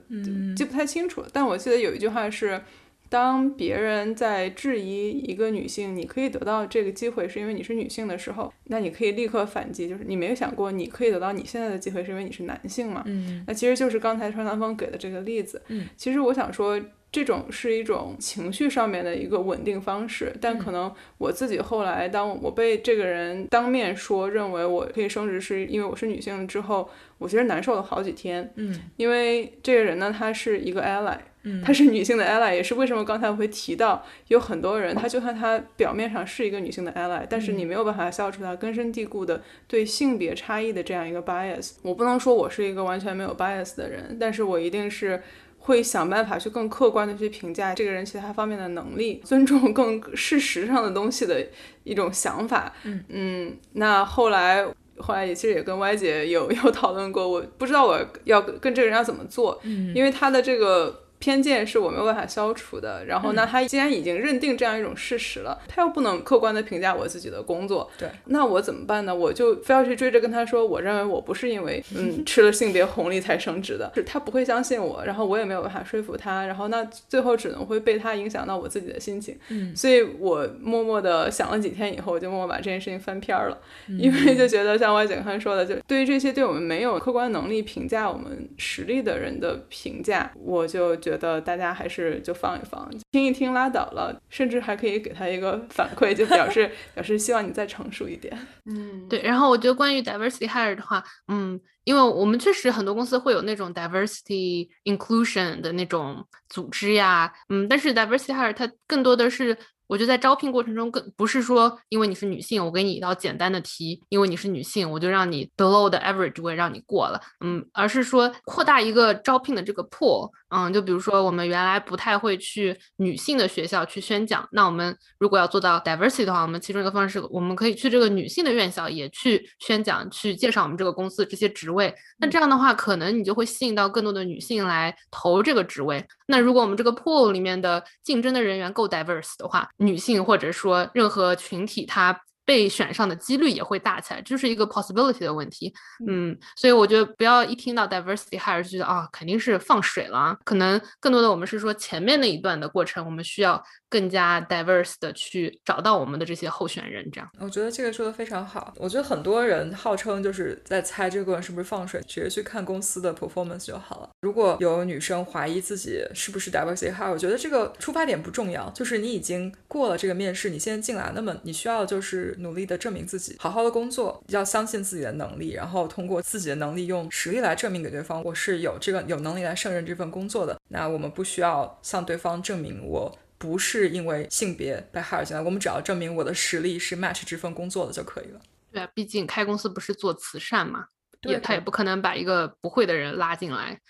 记不太清楚了，但我记得有一句话是。当别人在质疑一个女性，你可以得到这个机会是因为你是女性的时候，那你可以立刻反击，就是你没有想过你可以得到你现在的机会是因为你是男性嘛？嗯，那其实就是刚才川南风给的这个例子。嗯，其实我想说，这种是一种情绪上面的一个稳定方式，但可能我自己后来当我被这个人当面说认为我可以升职是因为我是女性之后，我其实难受了好几天。嗯，因为这个人呢，他是一个 ally。嗯，她是女性的 ally，也是为什么刚才我会提到有很多人，她就算她表面上是一个女性的 ally，但是你没有办法消除她根深蒂固的对性别差异的这样一个 bias。我不能说我是一个完全没有 bias 的人，但是我一定是会想办法去更客观的去评价这个人其他方面的能力，尊重更事实上的东西的一种想法。嗯嗯，那后来后来也其实也跟 Y 姐有有讨论过，我不知道我要跟这个人要怎么做，嗯，因为他的这个。偏见是我没有办法消除的。然后，那他既然已经认定这样一种事实了，他又不能客观的评价我自己的工作，对，那我怎么办呢？我就非要去追着跟他说，我认为我不是因为嗯 吃了性别红利才升职的，是他不会相信我，然后我也没有办法说服他，然后那最后只能会被他影响到我自己的心情。嗯，所以我默默的想了几天以后，我就默默把这件事情翻篇了，因为就觉得像外景刚才说的，就对于这些对我们没有客观能力评价我们实力的人的评价，我就。觉得大家还是就放一放，听一听拉倒了，甚至还可以给他一个反馈，就表示 表示希望你再成熟一点。嗯，对。然后我觉得关于 diversity hire 的话，嗯，因为我们确实很多公司会有那种 diversity inclusion 的那种组织呀，嗯，但是 diversity hire 它更多的是。我觉得在招聘过程中，更不是说因为你是女性，我给你一道简单的题，因为你是女性，我就让你 below the average 我也让你过了，嗯，而是说扩大一个招聘的这个 pool，嗯，就比如说我们原来不太会去女性的学校去宣讲，那我们如果要做到 diversity 的话，我们其中一个方式，我们可以去这个女性的院校也去宣讲，去介绍我们这个公司这些职位，那这样的话，可能你就会吸引到更多的女性来投这个职位。那如果我们这个 pool 里面的竞争的人员够 diverse 的话，女性或者说任何群体，它。被选上的几率也会大起来，这是一个 possibility 的问题。嗯，所以我觉得不要一听到 diversity hire 就觉得啊，肯定是放水了。可能更多的我们是说前面那一段的过程，我们需要更加 diverse 的去找到我们的这些候选人。这样，我觉得这个说的非常好。我觉得很多人号称就是在猜这个过程是不是放水，直接去看公司的 performance 就好了。如果有女生怀疑自己是不是 diversity hire，我觉得这个出发点不重要，就是你已经过了这个面试，你现在进来，那么你需要就是。努力的证明自己，好好的工作，要相信自己的能力，然后通过自己的能力，用实力来证明给对方，我是有这个有能力来胜任这份工作的。那我们不需要向对方证明我不是因为性别被 hire 进来，我们只要证明我的实力是 match 这份工作的就可以了。对啊，毕竟开公司不是做慈善嘛，也他也不可能把一个不会的人拉进来。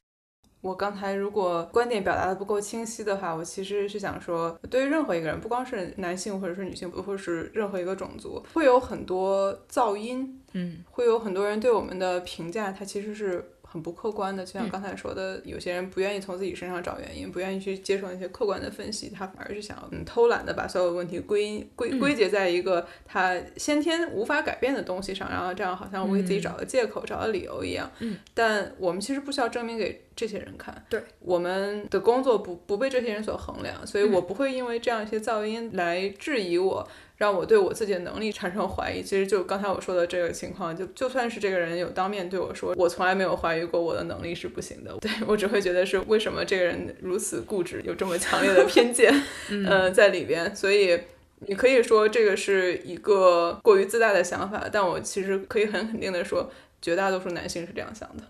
我刚才如果观点表达的不够清晰的话，我其实是想说，对于任何一个人，不光是男性或者是女性，或者是任何一个种族，会有很多噪音，嗯，会有很多人对我们的评价，它其实是。很不客观的，就像刚才说的，有些人不愿意从自己身上找原因，不愿意去接受那些客观的分析，他反而是想要嗯偷懒的把所有问题归归归结在一个他先天无法改变的东西上，然后这样好像为自己找个借口、找个理由一样。嗯，但我们其实不需要证明给这些人看，对，我们的工作不不被这些人所衡量，所以我不会因为这样一些噪音来质疑我。让我对我自己的能力产生怀疑，其实就刚才我说的这个情况，就就算是这个人有当面对我说，我从来没有怀疑过我的能力是不行的，对我只会觉得是为什么这个人如此固执，有这么强烈的偏见，呃，在里边。所以你可以说这个是一个过于自大的想法，但我其实可以很肯定的说，绝大多数男性是这样想的。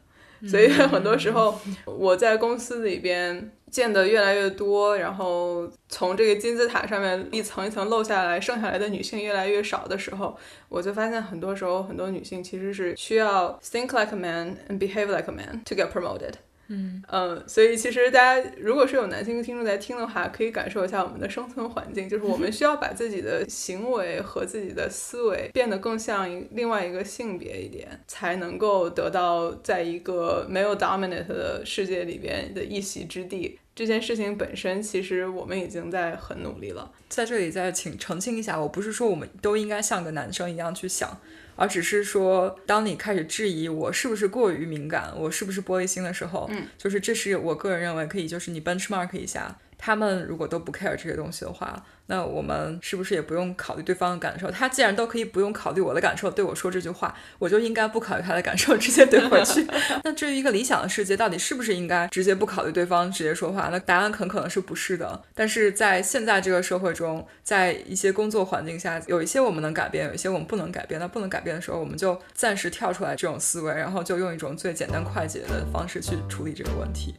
所以很多时候我在公司里边。见的越来越多，然后从这个金字塔上面一层一层漏下来，剩下来的女性越来越少的时候，我就发现很多时候很多女性其实是需要 think like a man and behave like a man to get promoted。嗯嗯，所以其实大家如果是有男性听众在听的话，可以感受一下我们的生存环境，就是我们需要把自己的行为和自己的思维变得更像另外一个性别一点，才能够得到在一个没有 dominant 的世界里边的一席之地。这件事情本身，其实我们已经在很努力了。在这里再请澄清一下，我不是说我们都应该像个男生一样去想。而只是说，当你开始质疑我是不是过于敏感，我是不是玻璃心的时候，嗯，就是这是我个人认为可以，就是你 benchmark 一下，他们如果都不 care 这些东西的话。那我们是不是也不用考虑对方的感受？他既然都可以不用考虑我的感受对我说这句话，我就应该不考虑他的感受，直接怼回去。那至于一个理想的世界，到底是不是应该直接不考虑对方，直接说话？那答案很可能是不是的。但是在现在这个社会中，在一些工作环境下，有一些我们能改变，有一些我们不能改变。那不能改变的时候，我们就暂时跳出来这种思维，然后就用一种最简单快捷的方式去处理这个问题。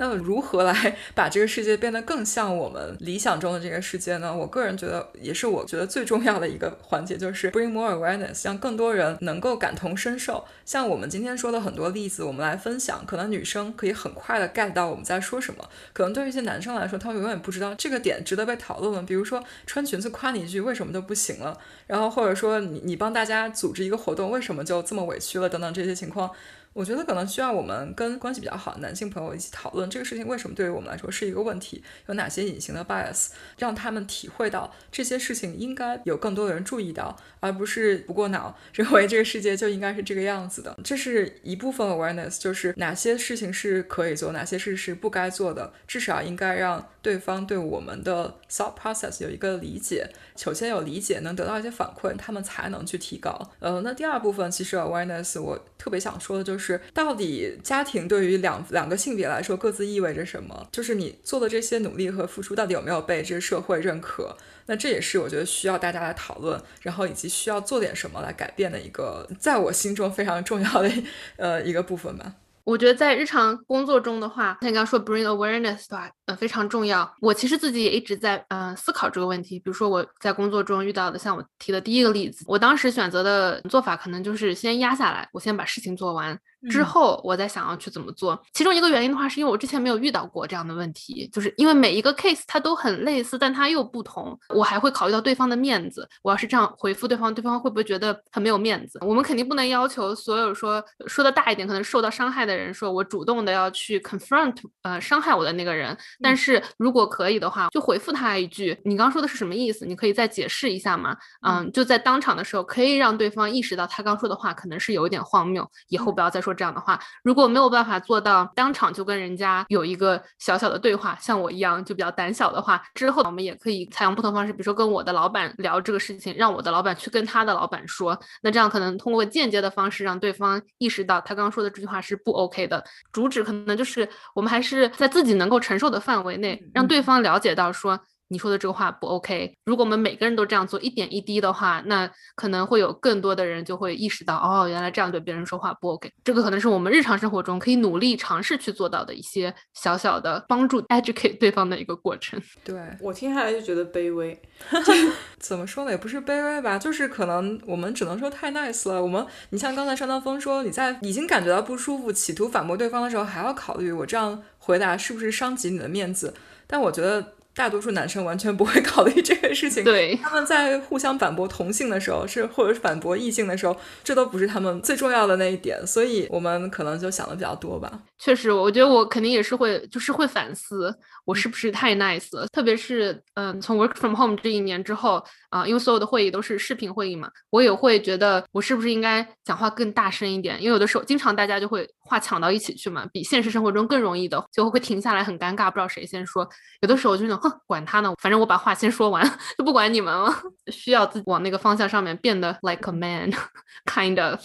那如何来 把这个世界变得更像我们理想中的这个世界呢？我个人觉得，也是我觉得最重要的一个环节，就是 bring more awareness，让更多人能够感同身受。像我们今天说的很多例子，我们来分享，可能女生可以很快的 get 到我们在说什么。可能对于一些男生来说，他们永远不知道这个点值得被讨论了。比如说穿裙子夸你一句，为什么就不行了？然后或者说你你帮大家组织一个活动，为什么就这么委屈了？等等这些情况。我觉得可能需要我们跟关系比较好的男性朋友一起讨论这个事情为什么对于我们来说是一个问题，有哪些隐形的 bias，让他们体会到这些事情应该有更多的人注意到，而不是不过脑认为这个世界就应该是这个样子的。这是一部分 awareness，就是哪些事情是可以做，哪些事是不该做的，至少应该让对方对我们的 thought process 有一个理解。首先有理解，能得到一些反馈，他们才能去提高。呃，那第二部分其实 awareness，我特别想说的就是。就是到底家庭对于两两个性别来说各自意味着什么？就是你做的这些努力和付出到底有没有被这个社会认可？那这也是我觉得需要大家来讨论，然后以及需要做点什么来改变的一个，在我心中非常重要的呃一个部分吧。我觉得在日常工作中的话，像你刚刚说 bring awareness 的话，呃非常重要。我其实自己也一直在呃思考这个问题。比如说我在工作中遇到的，像我提的第一个例子，我当时选择的做法可能就是先压下来，我先把事情做完。之后我再想要去怎么做，其中一个原因的话，是因为我之前没有遇到过这样的问题，就是因为每一个 case 它都很类似，但它又不同。我还会考虑到对方的面子，我要是这样回复对方，对方会不会觉得很没有面子？我们肯定不能要求所有说说的大一点，可能受到伤害的人，说我主动的要去 confront 呃伤害我的那个人。但是如果可以的话，就回复他一句：“你刚刚说的是什么意思？你可以再解释一下吗？”嗯，就在当场的时候，可以让对方意识到他刚说的话可能是有一点荒谬，以后不要再说。这样的话，如果没有办法做到当场就跟人家有一个小小的对话，像我一样就比较胆小的话，之后我们也可以采用不同方式，比如说跟我的老板聊这个事情，让我的老板去跟他的老板说，那这样可能通过间接的方式让对方意识到他刚刚说的这句话是不 OK 的。主旨可能就是我们还是在自己能够承受的范围内，让对方了解到说。你说的这个话不 OK。如果我们每个人都这样做，一点一滴的话，那可能会有更多的人就会意识到，哦，原来这样对别人说话不 OK。这个可能是我们日常生活中可以努力尝试去做到的一些小小的帮助 educate 对方的一个过程。对我听下来就觉得卑微，怎么说呢？也不是卑微吧，就是可能我们只能说太 nice 了。我们，你像刚才上当风说，你在已经感觉到不舒服，企图反驳对方的时候，还要考虑我这样回答是不是伤及你的面子。但我觉得。大多数男生完全不会考虑这个事情。对，他们在互相反驳同性的时候，是或者是反驳异性的时候，这都不是他们最重要的那一点。所以，我们可能就想的比较多吧。确实，我觉得我肯定也是会，就是会反思我是不是太 nice 了。特别是，嗯，从 work from home 这一年之后，啊，因为所有的会议都是视频会议嘛，我也会觉得我是不是应该讲话更大声一点？因为有的时候，经常大家就会话抢到一起去嘛，比现实生活中更容易的，最后会停下来很尴尬，不知道谁先说。有的时候就那种。管他呢，反正我把话先说完，就不管你们了。需要自己往那个方向上面变得 like a man，kind of。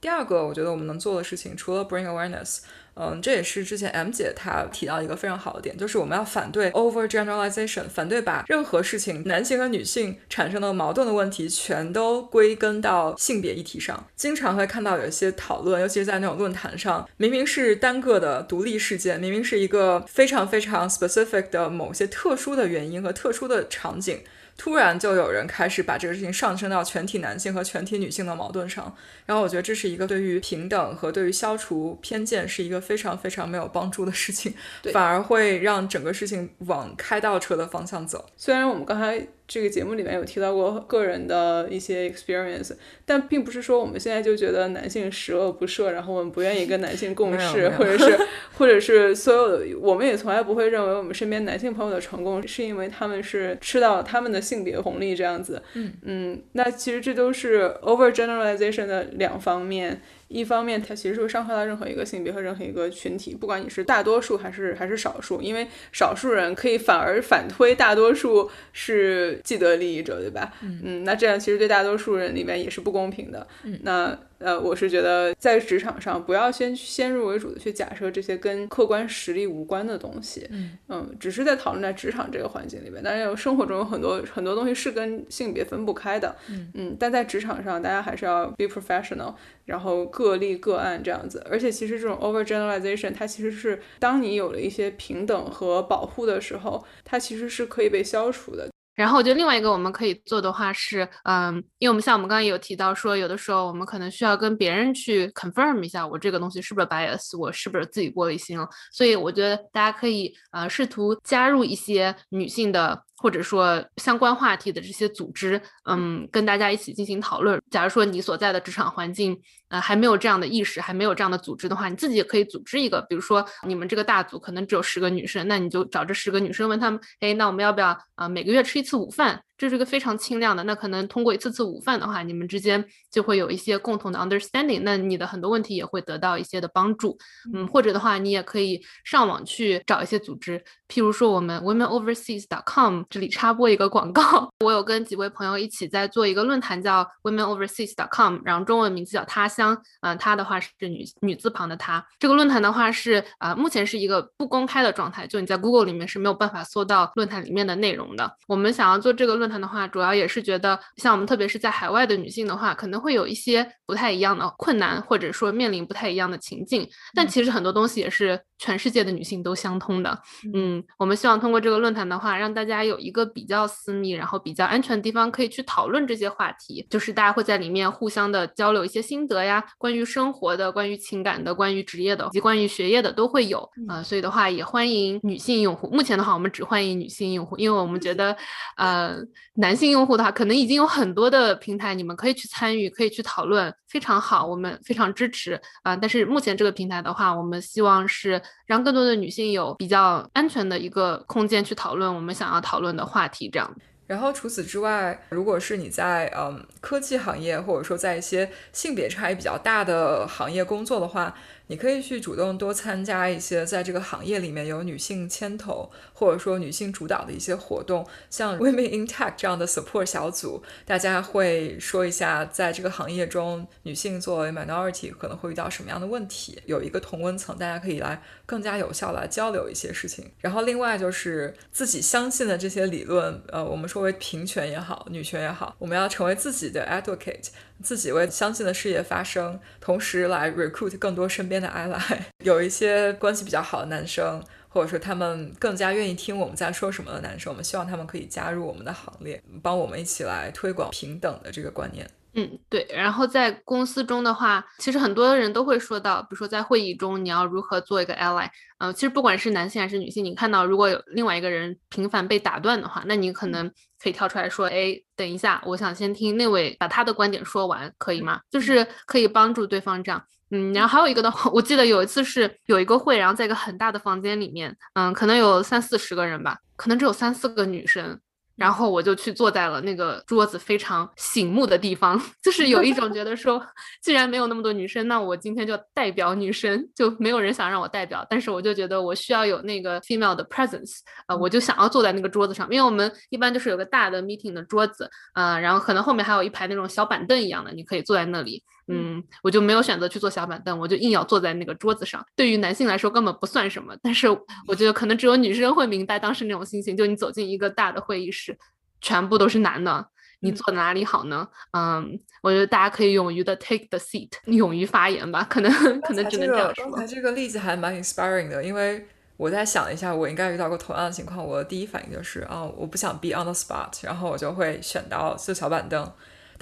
第二个，我觉得我们能做的事情，除了 bring awareness。嗯，这也是之前 M 姐她提到一个非常好的点，就是我们要反对 over generalization，反对把任何事情男性和女性产生的矛盾的问题全都归根到性别议题上。经常会看到有一些讨论，尤其是在那种论坛上，明明是单个的独立事件，明明是一个非常非常 specific 的某些特殊的原因和特殊的场景。突然就有人开始把这个事情上升到全体男性和全体女性的矛盾上，然后我觉得这是一个对于平等和对于消除偏见是一个非常非常没有帮助的事情，反而会让整个事情往开倒车的方向走。虽然我们刚才。这个节目里面有提到过个人的一些 experience，但并不是说我们现在就觉得男性十恶不赦，然后我们不愿意跟男性共事，或者是或者是所有的，我们也从来不会认为我们身边男性朋友的成功是因为他们是吃到他们的性别红利这样子。嗯嗯，那其实这都是 over generalization 的两方面。一方面，它其实是会伤害到任何一个性别和任何一个群体，不管你是大多数还是还是少数，因为少数人可以反而反推大多数是既得利益者，对吧？嗯，那这样其实对大多数人里面也是不公平的。嗯，那。呃，我是觉得在职场上不要先先入为主的去假设这些跟客观实力无关的东西，嗯嗯，只是在讨论在职场这个环境里面，当然有生活中有很多很多东西是跟性别分不开的，嗯嗯，但在职场上大家还是要 be professional，然后个例个案这样子，而且其实这种 over generalization 它其实是当你有了一些平等和保护的时候，它其实是可以被消除的。然后我觉得另外一个我们可以做的话是，嗯，因为我们像我们刚刚有提到说，有的时候我们可能需要跟别人去 confirm 一下，我这个东西是不是 bias，我是不是自己玻璃心了。所以我觉得大家可以呃试图加入一些女性的。或者说相关话题的这些组织，嗯，跟大家一起进行讨论。假如说你所在的职场环境，呃，还没有这样的意识，还没有这样的组织的话，你自己也可以组织一个。比如说你们这个大组可能只有十个女生，那你就找这十个女生问他们，哎，那我们要不要啊每个月吃一次午饭？这是一个非常轻量的。那可能通过一次次午饭的话，你们之间就会有一些共同的 understanding，那你的很多问题也会得到一些的帮助。嗯，或者的话，你也可以上网去找一些组织，譬如说我们 womenoverseas.com 这里插播一个广告，我有跟几位朋友一起在做一个论坛，叫 womenoverseas.com，然后中文名字叫他乡。嗯，他的话是女女字旁的他。这个论坛的话是啊，目前是一个不公开的状态，就你在 Google 里面是没有办法搜到论坛里面的内容的。我们想要做这个论坛的话，主要也是觉得，像我们特别是在海外的女性的话，可能会有一些不太一样的困难，或者说面临不太一样的情境。但其实很多东西也是全世界的女性都相通的。嗯，我们希望通过这个论坛的话，让大家有一个比较私密，然后比较安全的地方可以去讨论这些话题，就是大家会在里面互相的交流一些心得呀，关于生活的、关于情感的、关于职业的以及关于学业的都会有。啊，所以的话也欢迎女性用户。目前的话，我们只欢迎女性用户，因为我们觉得，呃，男性用户的话，可能已经有很多的平台，你们可以去参与，可以去讨论，非常好，我们非常支持啊。但是目前这个平台的话，我们希望是让更多的女性有比较安全的一个空间去讨论我们想要讨论的话题，这样。然后除此之外，如果是你在嗯科技行业，或者说在一些性别差异比较大的行业工作的话。你可以去主动多参加一些在这个行业里面有女性牵头或者说女性主导的一些活动，像 Women in Tech 这样的 support 小组，大家会说一下在这个行业中女性作为 minority 可能会遇到什么样的问题，有一个同温层，大家可以来更加有效来交流一些事情。然后另外就是自己相信的这些理论，呃，我们说为平权也好，女权也好，我们要成为自己的 advocate。自己为相信的事业发声，同时来 recruit 更多身边的 ally。有一些关系比较好的男生，或者说他们更加愿意听我们在说什么的男生，我们希望他们可以加入我们的行列，帮我们一起来推广平等的这个观念。嗯，对。然后在公司中的话，其实很多人都会说到，比如说在会议中，你要如何做一个 ally。嗯，其实不管是男性还是女性，你看到如果有另外一个人频繁被打断的话，那你可能可以跳出来说，哎，等一下，我想先听那位把他的观点说完，可以吗？就是可以帮助对方这样。嗯，然后还有一个的话，我记得有一次是有一个会，然后在一个很大的房间里面，嗯，可能有三四十个人吧，可能只有三四个女生。然后我就去坐在了那个桌子非常醒目的地方，就是有一种觉得说，既然没有那么多女生，那我今天就代表女生，就没有人想让我代表，但是我就觉得我需要有那个 female 的 presence，呃，我就想要坐在那个桌子上，因为我们一般就是有个大的 meeting 的桌子，呃，然后可能后面还有一排那种小板凳一样的，你可以坐在那里。嗯，我就没有选择去坐小板凳，我就硬要坐在那个桌子上。对于男性来说根本不算什么，但是我觉得可能只有女生会明白当时那种心情。就你走进一个大的会议室，全部都是男的，你坐哪里好呢？嗯，我觉得大家可以勇于的 take the seat，勇于发言吧。可能可能只能这样说。刚才这个例子还蛮 inspiring 的，因为我在想一下，我应该遇到过同样的情况。我的第一反应就是，啊，我不想 be on the spot，然后我就会选到坐小板凳。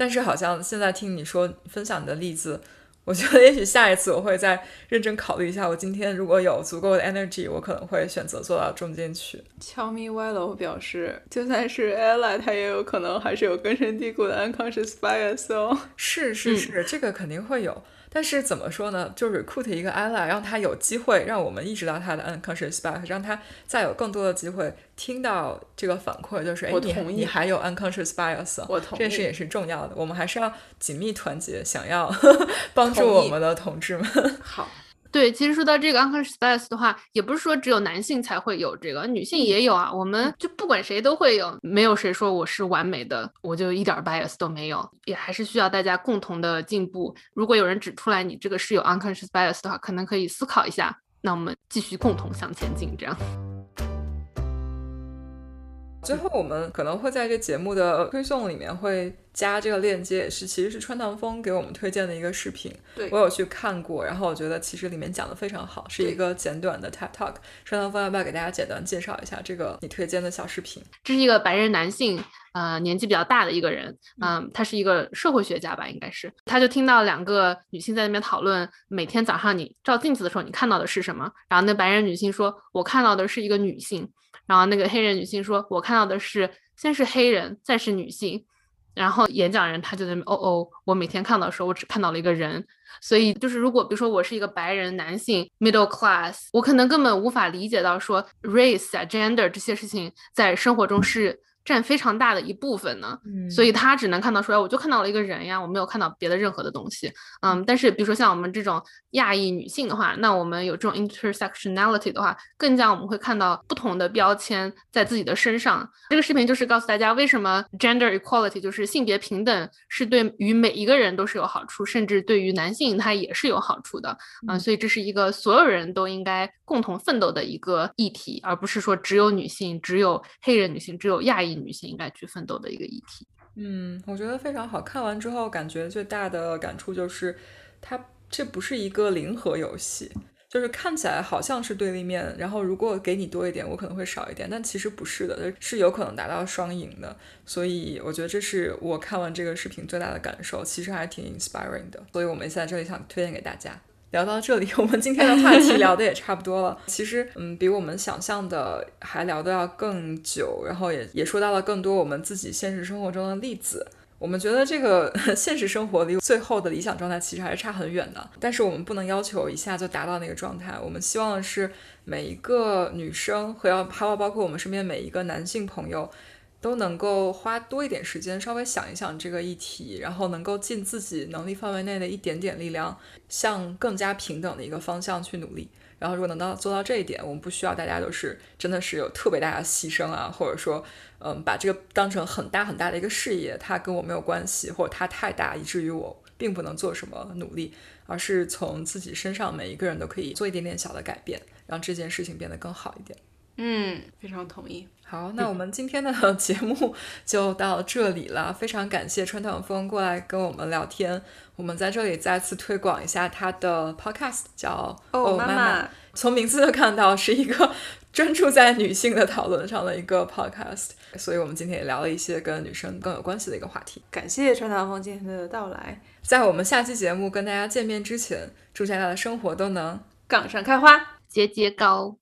但是好像现在听你说分享你的例子，我觉得也许下一次我会再认真考虑一下。我今天如果有足够的 energy，我可能会选择坐到中间去。悄咪歪楼表示，就算是 Ella，她也有可能还是有根深蒂固的 unconscious bias 哦。是是是，这个肯定会有。但是怎么说呢？就是 recruit 一个 ally，让他有机会让我们意识到他的 unconscious bias，让他再有更多的机会听到这个反馈，就是哎，你你还有 unconscious bias，我同意，这事也是重要的。我们还是要紧密团结，想要 帮助我们的同志们。好。对，其实说到这个 unconscious bias 的话，也不是说只有男性才会有这个，女性也有啊。我们就不管谁都会有，没有谁说我是完美的，我就一点 bias 都没有，也还是需要大家共同的进步。如果有人指出来你这个是有 unconscious bias 的话，可能可以思考一下，那我们继续共同向前进，这样。最后，我们可能会在这节目的推送里面会加这个链接，也是其实是川唐风给我们推荐的一个视频。对我有去看过，然后我觉得其实里面讲的非常好，是一个简短的 TED Talk。川唐风要不要给大家简单介绍一下这个你推荐的小视频？这是一个白人男性，呃，年纪比较大的一个人，嗯，他是一个社会学家吧，应该是。他就听到两个女性在那边讨论，每天早上你照镜子的时候，你看到的是什么？然后那白人女性说：“我看到的是一个女性。”然后那个黑人女性说：“我看到的是先是黑人，再是女性。”然后演讲人他就在那哦哦，我每天看到的时候，我只看到了一个人。所以就是如果比如说我是一个白人男性，middle class，我可能根本无法理解到说 race 啊 gender 这些事情在生活中是占非常大的一部分呢？嗯，所以他只能看到说，我就看到了一个人呀，我没有看到别的任何的东西。嗯，但是比如说像我们这种亚裔女性的话，那我们有这种 intersectionality 的话，更加我们会看到不同的标签在自己的身上。这个视频就是告诉大家，为什么 gender equality 就是性别平等是对于每一个人都是有好处，甚至对于男性他也是有好处的。嗯，所以这是一个所有人都应该共同奋斗的一个议题，而不是说只有女性、只有黑人女性、只有亚裔女性应该去奋斗的一个议题。嗯，我觉得非常好看完之后，感觉最大的感触就是，它这不是一个零和游戏，就是看起来好像是对立面，然后如果给你多一点，我可能会少一点，但其实不是的，是有可能达到双赢的。所以我觉得这是我看完这个视频最大的感受，其实还挺 inspiring 的。所以我们现在这里想推荐给大家。聊到这里，我们今天的话题 聊的也差不多了。其实，嗯，比我们想象的还聊得要更久，然后也也说到了更多我们自己现实生活中的例子。我们觉得这个 现实生活离最后的理想状态其实还是差很远的，但是我们不能要求一下就达到那个状态。我们希望的是每一个女生和要还有包括我们身边每一个男性朋友。都能够花多一点时间，稍微想一想这个议题，然后能够尽自己能力范围内的一点点力量，向更加平等的一个方向去努力。然后，如果能到做到这一点，我们不需要大家都是真的是有特别大的牺牲啊，或者说，嗯，把这个当成很大很大的一个事业，它跟我没有关系，或者它太大以至于我并不能做什么努力，而是从自己身上每一个人都可以做一点点小的改变，让这件事情变得更好一点。嗯，非常同意。好，那我们今天的 节目 就到这里了。非常感谢川唐风过来跟我们聊天。我们在这里再次推广一下他的 podcast，叫哦妈妈。从名字就看到是一个 专注在女性的讨论上的一个 podcast。所以我们今天也聊了一些跟女生更有关系的一个话题。感谢川唐风今天的到来。在我们下期节目跟大家见面之前，祝大家的生活都能杠上开花，节节高。